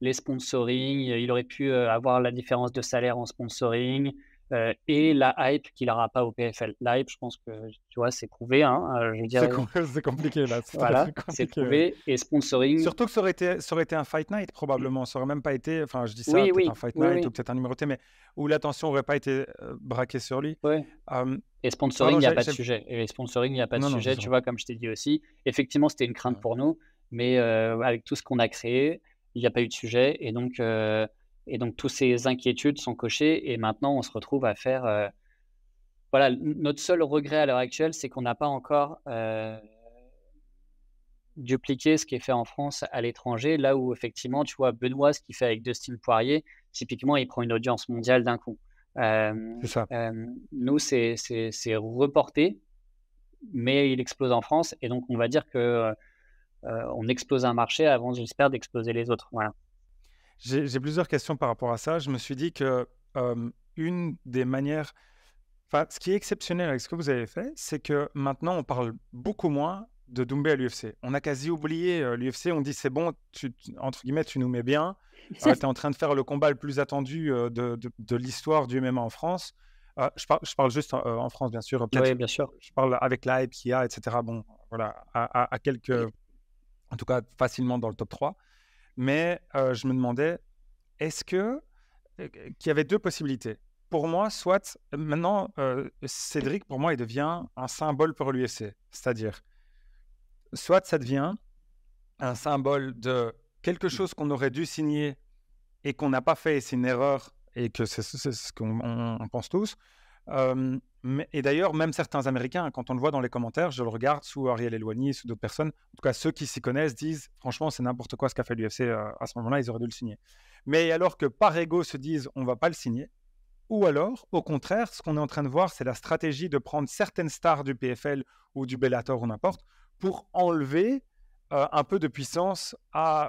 les sponsoring. Il aurait pu avoir la différence de salaire en sponsoring. Euh, et la hype qu'il n'aura pas au PFL. La hype, je pense que tu vois, c'est prouvé. Hein, euh, c'est compliqué là. Voilà, c'est prouvé. Et sponsoring. Surtout que ça aurait, été, ça aurait été un fight night probablement. Ça aurait même pas été, enfin je dis ça, peut-être un fight night ou peut-être un numéroté, mais où l'attention aurait pas été euh, braquée sur lui. et sponsoring, il n'y a pas de sujet. Et sponsoring, il n'y a pas de sujet. Tu vois, comme je t'ai dit aussi. Effectivement, c'était une crainte pour nous, mais avec tout ce qu'on a créé, il n'y a pas eu de sujet. Et donc et donc, toutes ces inquiétudes sont cochées. Et maintenant, on se retrouve à faire. Euh, voilà, notre seul regret à l'heure actuelle, c'est qu'on n'a pas encore euh, dupliqué ce qui est fait en France à l'étranger. Là où, effectivement, tu vois, Benoît, ce qu'il fait avec Dustin Poirier, typiquement, il prend une audience mondiale d'un coup. Euh, c'est ça. nous, c'est reporté, mais il explose en France. Et donc, on va dire que on explose un marché avant, j'espère, d'exploser les autres. Voilà. J'ai plusieurs questions par rapport à ça. Je me suis dit que une des manières, enfin, ce qui est exceptionnel avec ce que vous avez fait, c'est que maintenant on parle beaucoup moins de Doumbé à l'UFC. On a quasi oublié l'UFC. On dit c'est bon, tu, entre guillemets, tu nous mets bien. tu es en train de faire le combat le plus attendu de, de, l'histoire du MMA en France. je, parle, je, parle, juste en, France, bien sûr. Oui, bien sûr. Je parle avec la hype qu'il y a, etc. Bon, voilà, à, à, à quelques, en tout cas facilement dans le top 3. Mais je me demandais, est-ce que qu'il y avait deux possibilités? Pour moi, soit maintenant, Cédric, pour moi, il devient un symbole pour l'UFC. C'est-à-dire, soit ça devient un symbole de quelque chose qu'on aurait dû signer et qu'on n'a pas fait, et c'est une erreur, et que c'est ce qu'on pense tous, et d'ailleurs, même certains Américains, quand on le voit dans les commentaires, je le regarde sous Ariel Eloigny, sous d'autres personnes, en tout cas ceux qui s'y connaissent disent franchement, c'est n'importe quoi ce qu'a fait l'UFC euh, à ce moment-là, ils auraient dû le signer. Mais alors que par ego se disent on va pas le signer, ou alors, au contraire, ce qu'on est en train de voir, c'est la stratégie de prendre certaines stars du PFL ou du Bellator ou n'importe pour enlever euh, un peu de puissance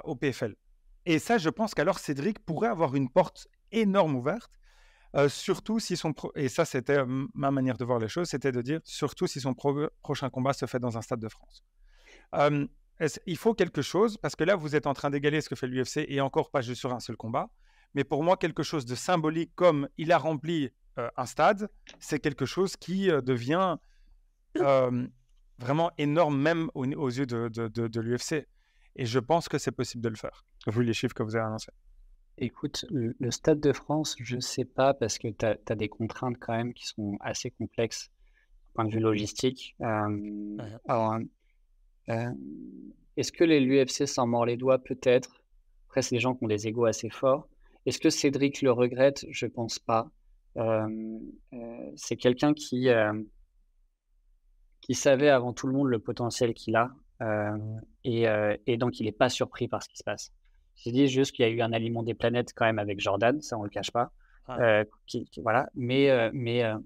au PFL. Et ça, je pense qu'alors Cédric pourrait avoir une porte énorme ouverte surtout si son et ça c'était ma manière de voir les choses, c'était de dire surtout si son prochain combat se fait dans un stade de France. il faut quelque chose parce que là vous êtes en train d'égaler ce que fait l'UFC et encore pas juste sur un seul combat, mais pour moi quelque chose de symbolique comme il a rempli un stade, c'est quelque chose qui devient vraiment énorme même aux, yeux de l'UFC. Et je pense que c'est possible de le faire, vu les chiffres que vous avez annoncés. Écoute, le, Stade de France, je ne sais pas parce que tu as, des contraintes quand même qui sont assez complexes du point de vue logistique. Euh, alors, euh, est-ce que l'UFC s'en mord les doigts Peut-être? Après, c'est des gens qui ont des égos assez forts. Est-ce que Cédric le regrette? Je pense pas. Euh, c'est quelqu'un qui, qui savait avant tout le monde le potentiel qu'il a. Et, et, donc, il n'est pas surpris par ce qui se passe. J'ai dit juste qu'il y a eu un aliment des planètes quand même avec Jordan, ça on le cache pas. Euh, qui, voilà, mais euh, mais euh,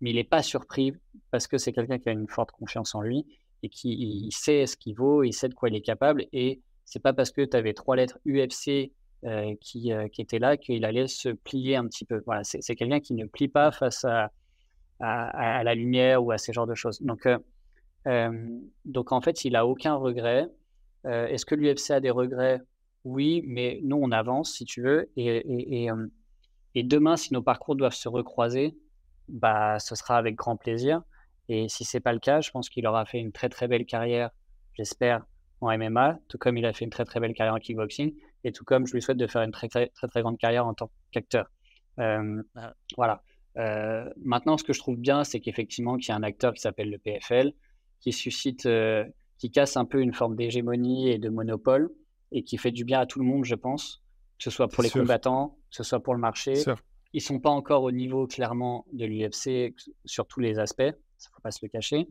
mais il n'est pas surpris parce que c'est quelqu'un qui a une forte confiance en lui et qui sait ce qu'il vaut, il sait de quoi il est capable et c'est pas parce que tu avais trois lettres UFC qui, qui étaient là qu'il allait se plier un petit peu. Voilà, c'est quelqu'un qui ne plie pas face à, à, à, la lumière ou à ces genres de choses. Donc donc en fait, il a aucun regret. Est-ce que l'UFC a des regrets? Oui, mais nous, on avance, si tu veux. Et, et, demain, si nos parcours doivent se recroiser, bah, ce sera avec grand plaisir. Et si c'est pas le cas, je pense qu'il aura fait une très très belle carrière, j'espère, en MMA, tout comme il a fait une très très belle carrière en kickboxing, et tout comme je lui souhaite de faire une très très très, très grande carrière en tant qu'acteur. voilà. maintenant, ce que je trouve bien, c'est qu'effectivement, qu'il y a un acteur qui s'appelle le PFL, qui suscite, qui casse un peu une forme d'hégémonie et de monopole, et qui fait du bien à tout le monde, je pense, que ce soit pour les combattants, que ce soit pour le marché. Ils sont pas encore au niveau clairement de l'UFC sur tous les aspects, il faut pas se le cacher.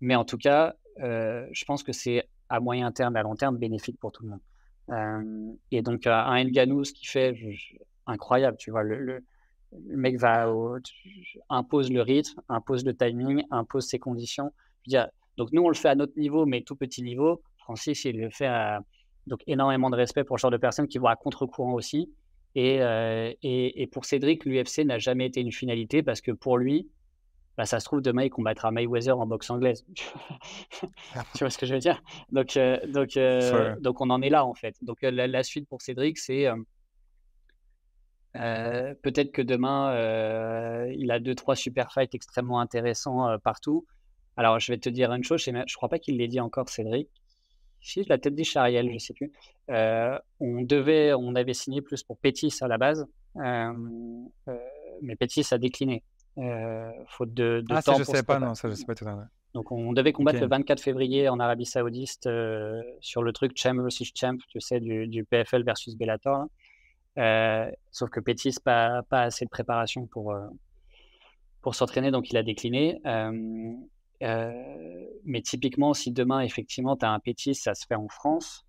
Mais en tout cas, euh, je pense que c'est à moyen terme et à long terme bénéfique pour tout le monde. Euh, et donc un Nganou, ce qui fait incroyable, tu vois, le, le, mec va impose le rythme, impose le timing, impose ses conditions. donc nous on le fait à notre niveau, mais tout petit niveau. Francis il le fait à, donc énormément de respect pour ce genre de personnes qui vont à contre-courant aussi. Et, euh, et, et, pour Cédric, l'UFC n'a jamais été une finalité parce que pour lui, bah, ça se trouve, demain, il combattra Mayweather en boxe anglaise. tu vois ce que je veux dire? Donc, euh, donc, euh, donc, on en est là, en fait. Donc, la, suite pour Cédric, c'est peut-être que demain, il a deux, trois super fights extrêmement intéressants partout. Alors, je vais te dire une chose, je ne crois pas qu'il l'ait dit encore, Cédric la tête dit Chariel, je sais plus. Euh, on devait, on avait signé plus pour Pétis à la base, euh, euh, mais Pétis a décliné, faute de, de ah, temps. Ah, je sais pas, non, ça je sais pas tout à fait. Donc on devait combattre le 24 février en Arabie Saoudite sur le truc Champ versus Champ, tu sais, du, PFL versus Bellator. sauf que Pétis pas pas assez de préparation pour pour s'entraîner, donc il a décliné. Euh, mais typiquement, si demain, effectivement, tu as un pétis, ça se fait en France,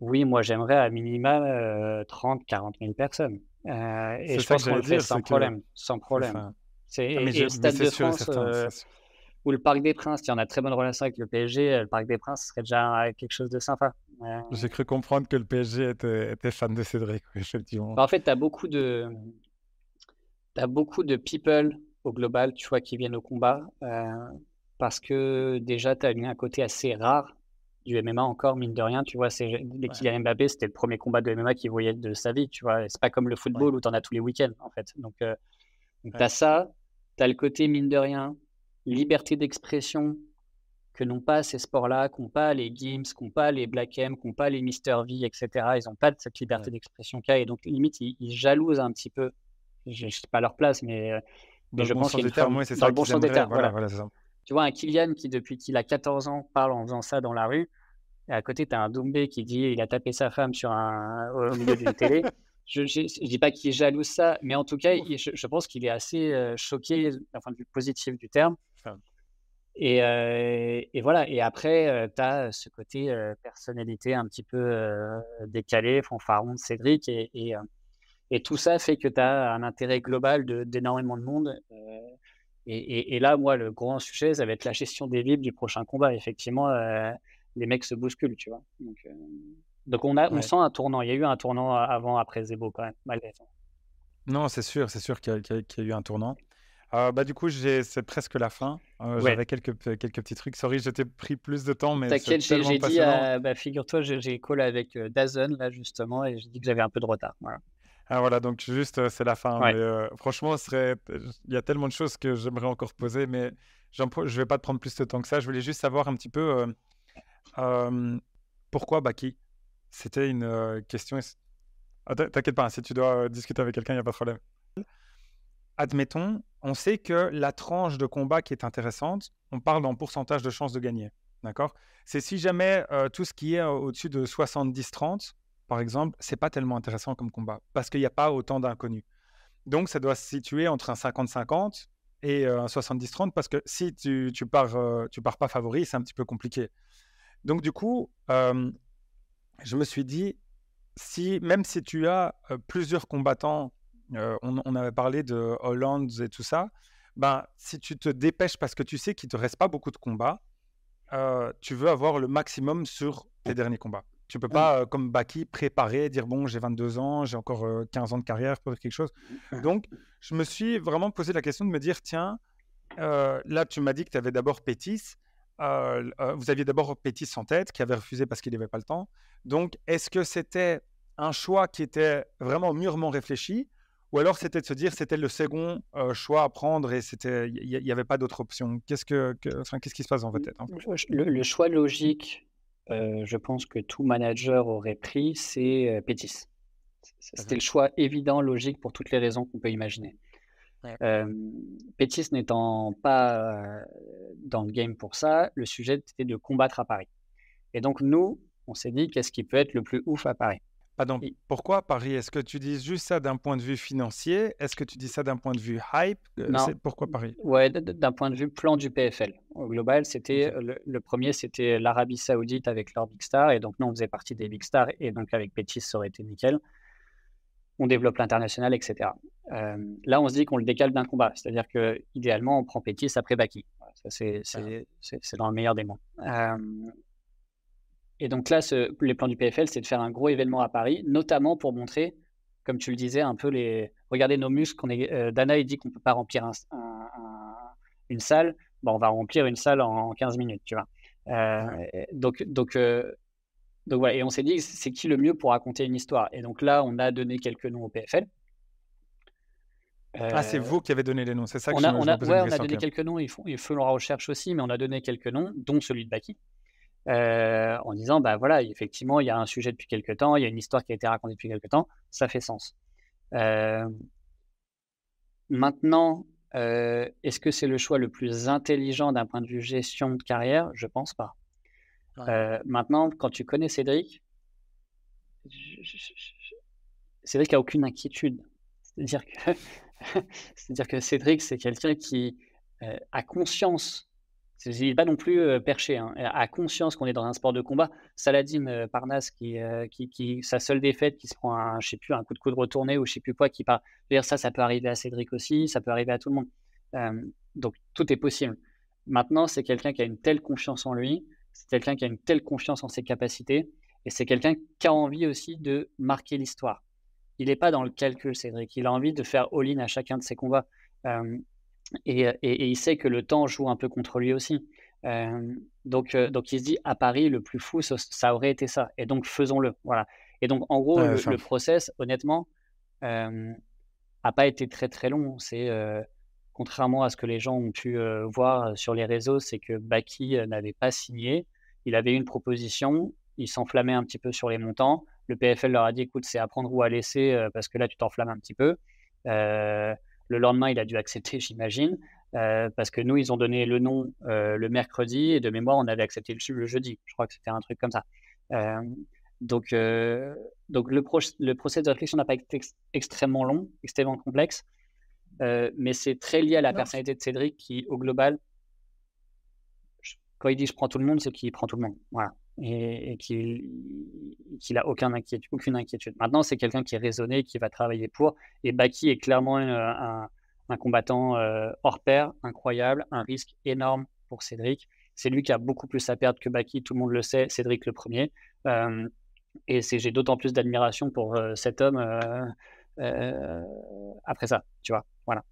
oui, moi, j'aimerais à minima 30, 40 000 personnes. Euh, et je pense qu'on le fait sans problème. Sans problème. C'est, ah, et, le Stade de France, euh, ou le Parc des Princes, il y en a très bonne relation avec le PSG, le Parc des Princes serait déjà quelque chose de sympa. J'ai cru comprendre que le PSG était, était fan de Cédric, effectivement. Bah, en fait, tu as beaucoup de... As beaucoup de people au global, tu vois, qui viennent au combat. Euh, parce que déjà, tu as un côté assez rare du MMA encore, mine de rien. Tu vois, c'est dès Kylian Mbappé, c'était le premier combat de MMA qu'il voyait de sa vie. Tu vois, c'est pas comme le football où tu en as tous les week-ends, en fait. Donc, euh, tu as ça, tu as le côté, mine de rien, liberté d'expression que n'ont pas ces sports-là, qu'ont pas les Gims, qu'ont pas les Black M, qu'ont pas les Mister V, etc. Ils n'ont pas cette liberté d'expression qu'il y a. Et donc, limite, ils, jalousent un petit peu. Je ne sais pas leur place, mais euh, mais je pense qu'il y a c'est ça. le bon sens des termes. Voilà, voilà. ça. Tu vois, un Kylian qui, depuis qu'il a 14 ans, parle en faisant ça dans la rue. Et à côté, tu as un Doumbé qui dit il a tapé sa femme sur un... au milieu d'une télé. je ne dis pas qu'il jalouse ça, mais en tout cas, je, pense qu'il est assez choqué d'un point de vue positif du terme. Et, et, voilà. Et après, tu as ce côté personnalité un petit peu décalé, fanfaron de Cédric. Et, et, et, tout ça fait que tu as un intérêt global d'énormément de, monde. Et, là, moi, le grand sujet, ça va être la gestion des libres du prochain combat. Effectivement, les mecs se bousculent, tu vois. Donc, donc on, a, on sent un tournant. Il y a eu un tournant avant, après Zebo, quand même, malgré tout. Non, c'est sûr, c'est sûr qu'il y, a eu un tournant. Euh, bah, du coup, c'est presque la fin. Euh, j'avais quelques, quelques petits trucs. Sorry, je t'ai pris plus de temps, mais T'inquiète, j'ai dit, bah, figure-toi, j'ai call avec euh, Dazn, là, justement, et j'ai dit que j'avais un peu de retard. Voilà. Ah, voilà, donc juste, c'est la fin. franchement, il y a tellement de choses que j'aimerais encore poser, mais je ne vais pas te prendre plus de temps que ça. Je voulais juste savoir un petit peu pourquoi Baki? C'était une question. Ah, t'inquiète pas, hein, si tu dois discuter avec quelqu'un, il n'y a pas de problème. Admettons, on sait que la tranche de combat qui est intéressante, on parle en pourcentage de chances de gagner. D'accord? C'est si jamais tout ce qui est au-dessus de 70-30, par exemple, c'est pas tellement intéressant comme combat parce qu'il n'y a pas autant d'inconnus. Donc, ça doit se situer entre un 50-50 et un 70-30 parce que si tu, tu pars, tu pars pas favori, c'est un petit peu compliqué. Donc, du coup, je me suis dit, si, même si tu as plusieurs combattants on, avait parlé de Hollande et tout ça. Ben, si tu te dépêches parce que tu sais qu'il te reste pas beaucoup de combats, tu veux avoir le maximum sur tes derniers combats. Tu ne peux mmh. pas, comme Baki, préparer, dire bon, j'ai 22 ans, j'ai encore 15 ans de carrière pour quelque chose. Mmh. Donc, je me suis vraiment posé la question de me dire tiens, là, tu m'as dit que tu avais d'abord Pétis. vous aviez d'abord Pétis en tête, qui avait refusé parce qu'il n'avait pas le temps. Donc, est-ce que c'était un choix qui était vraiment mûrement réfléchi ou alors c'était de se dire c'était le second choix à prendre et c'était il n'y avait pas d'autre option? Qu'est-ce que, qu'est-ce qui se passe dans votre tête hein? le, choix logique, je pense que tout manager aurait pris, c'est Pétis. C'était le choix évident, logique pour toutes les raisons qu'on peut imaginer. Pétis n'étant pas dans le game pour ça, le sujet était de combattre à Paris. Et donc nous, on s'est dit qu'est-ce qui peut être le plus ouf à Paris? Pardon, pourquoi Paris? Est-ce que tu dis juste ça d'un point de vue financier? Est-ce que tu dis ça d'un point de vue hype? Euh, Non. Pourquoi Paris? Ouais, d'un point de vue plan du PFL. Au global, c'était le, premier, c'était l'Arabie Saoudite avec leur Big Star. Et donc, nous, on faisait partie des Big Stars. Et donc, avec Pétis, ça aurait été nickel. On développe l'international, etc. Euh, là, on se dit qu'on le décale d'un combat. C'est-à-dire que idéalement, on prend Pétis après Baki. c'est dans le meilleur des mondes. Euh, et donc là, ce, les plans du PFL, c'est de faire un gros événement à Paris, notamment pour montrer, comme tu le disais, un peu les. Regardez nos muscles. On est, euh, Dana, il dit qu'on ne peut pas remplir un, une salle. Bon, on va remplir une salle en, 15 minutes, tu vois. Euh, donc, donc, euh, donc voilà. Et on s'est dit, c'est qui le mieux pour raconter une histoire? Et donc là, on a donné quelques noms au PFL. ah, c'est vous qui avez donné les noms, c'est ça que on a, on a, ouais, on a donné quelques noms, ils font, ils font leur recherche aussi, mais on a donné quelques noms, dont celui de Baki. Euh, en disant, bah voilà, effectivement, il y a un sujet depuis quelques temps, il y a une histoire qui a été racontée depuis quelques temps, ça fait sens. Euh, maintenant, euh, est-ce que c'est le choix le plus intelligent d'un point de vue gestion de carrière? Je pense pas. maintenant, quand tu connais Cédric, Cédric a aucune inquiétude. C'est-à-dire que, c'est-à-dire que Cédric, c'est quelqu'un qui a conscience il n'est pas non plus perché, hein, a conscience qu'on est dans un sport de combat. Saladin Parnas, qui, qui, qui, sa seule défaite, qui se prend un, je sais plus, un coup de coude retourné ou je sais plus quoi, qui part. ça, ça peut arriver à Cédric aussi, ça peut arriver à tout le monde. donc tout est possible. Maintenant, c'est quelqu'un qui a une telle confiance en lui, c'est quelqu'un qui a une telle confiance en ses capacités, et c'est quelqu'un qui a envie aussi de marquer l'histoire. Il n'est pas dans le calcul, Cédric. Il a envie de faire all-in à chacun de ses combats. Et, il sait que le temps joue un peu contre lui aussi. donc, donc il se dit à Paris, le plus fou, ça, aurait été ça. Et donc faisons-le. Voilà. Et donc en gros, le, process, honnêtement, n'a pas été très très long. C'est contrairement à ce que les gens ont pu voir sur les réseaux, c'est que Baki n'avait pas signé. Il avait une proposition, il s'enflammait un petit peu sur les montants. Le PFL leur a dit écoute, c'est à prendre ou à laisser parce que là, tu t'enflammes un petit peu. Le lendemain, il a dû accepter, j'imagine, euh, parce que nous, ils ont donné le nom euh, le mercredi et de mémoire, on avait accepté le, le jeudi. Je crois que c'était un truc comme ça. Euh, Donc, donc le, le processus de réflexion n'a pas été extrêmement long, extrêmement complexe, mais c'est très lié à la personnalité de Cédric qui, au global, quand il dit je prends tout le monde, c'est qu'il prend tout le monde. Voilà. Et, qu'il inquiétude, aucune inquiétude. Maintenant, c'est quelqu'un qui est raisonné, qui va travailler pour. Et Baki est clairement un, combattant hors pair, incroyable, un risque énorme pour Cédric. C'est lui qui a beaucoup plus à perdre que Baki, tout le monde le sait, Cédric le premier. Et j'ai d'autant plus d'admiration pour euh, cet homme euh, euh, après ça, tu vois. Voilà.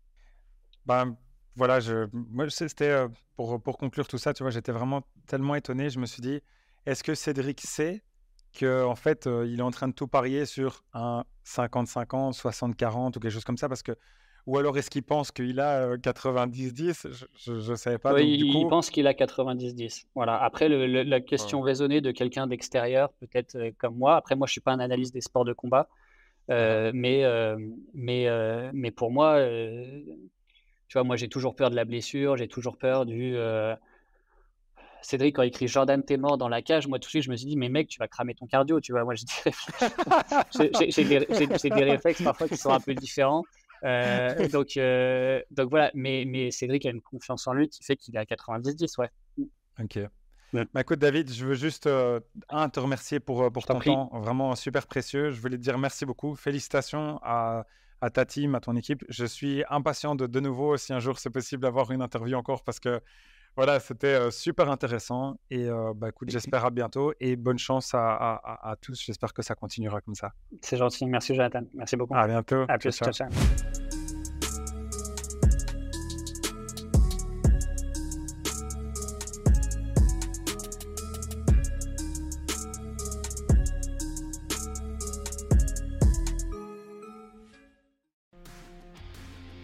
Ben, voilà, je, moi, c'était pour, pour conclure tout ça, tu vois, j'étais vraiment tellement étonné. Je me suis dit, est-ce que Cédric sait qu'en en fait, il est en train de tout parier sur un 50-50, 60-40 ou quelque chose comme ça? Parce que ou alors est-ce qu'il pense qu'il a 90-10 Je ne savais pas. Oui, il pense qu'il a 90-10. Voilà. Après, la question raisonnée de quelqu'un d'extérieur, peut-être comme moi. Après, moi, je ne suis pas un analyste des sports de combat. mais, mais, mais pour moi, tu vois, moi, j'ai toujours peur de la blessure. J'ai toujours peur du. Cédric, quand il écrit Jordan, t'es mort dans la cage, moi tout de suite, je me suis dit, mais mec, tu vas cramer ton cardio, tu vois. Moi, j'ai des, des réflexes parfois qui sont un peu différents. Euh, donc, euh, donc voilà, mais, mais Cédric a une confiance en lui qui fait qu'il est à 90-10, ouais. Ok. Bah, écoute, David, je veux juste euh, un, te remercier pour, pour ton temps, vraiment super précieux. Je voulais te dire merci beaucoup. Félicitations à, à ta team, à ton équipe. Je suis impatient de de nouveau, si un jour c'est possible, d'avoir une interview encore parce que voilà, c'était super intéressant. Et bah, écoute, j'espère à bientôt et bonne chance à, tous. J'espère que ça continuera comme ça. C'est gentil. Merci, Jonathan. Merci beaucoup. À bientôt. À plus. ciao. ciao.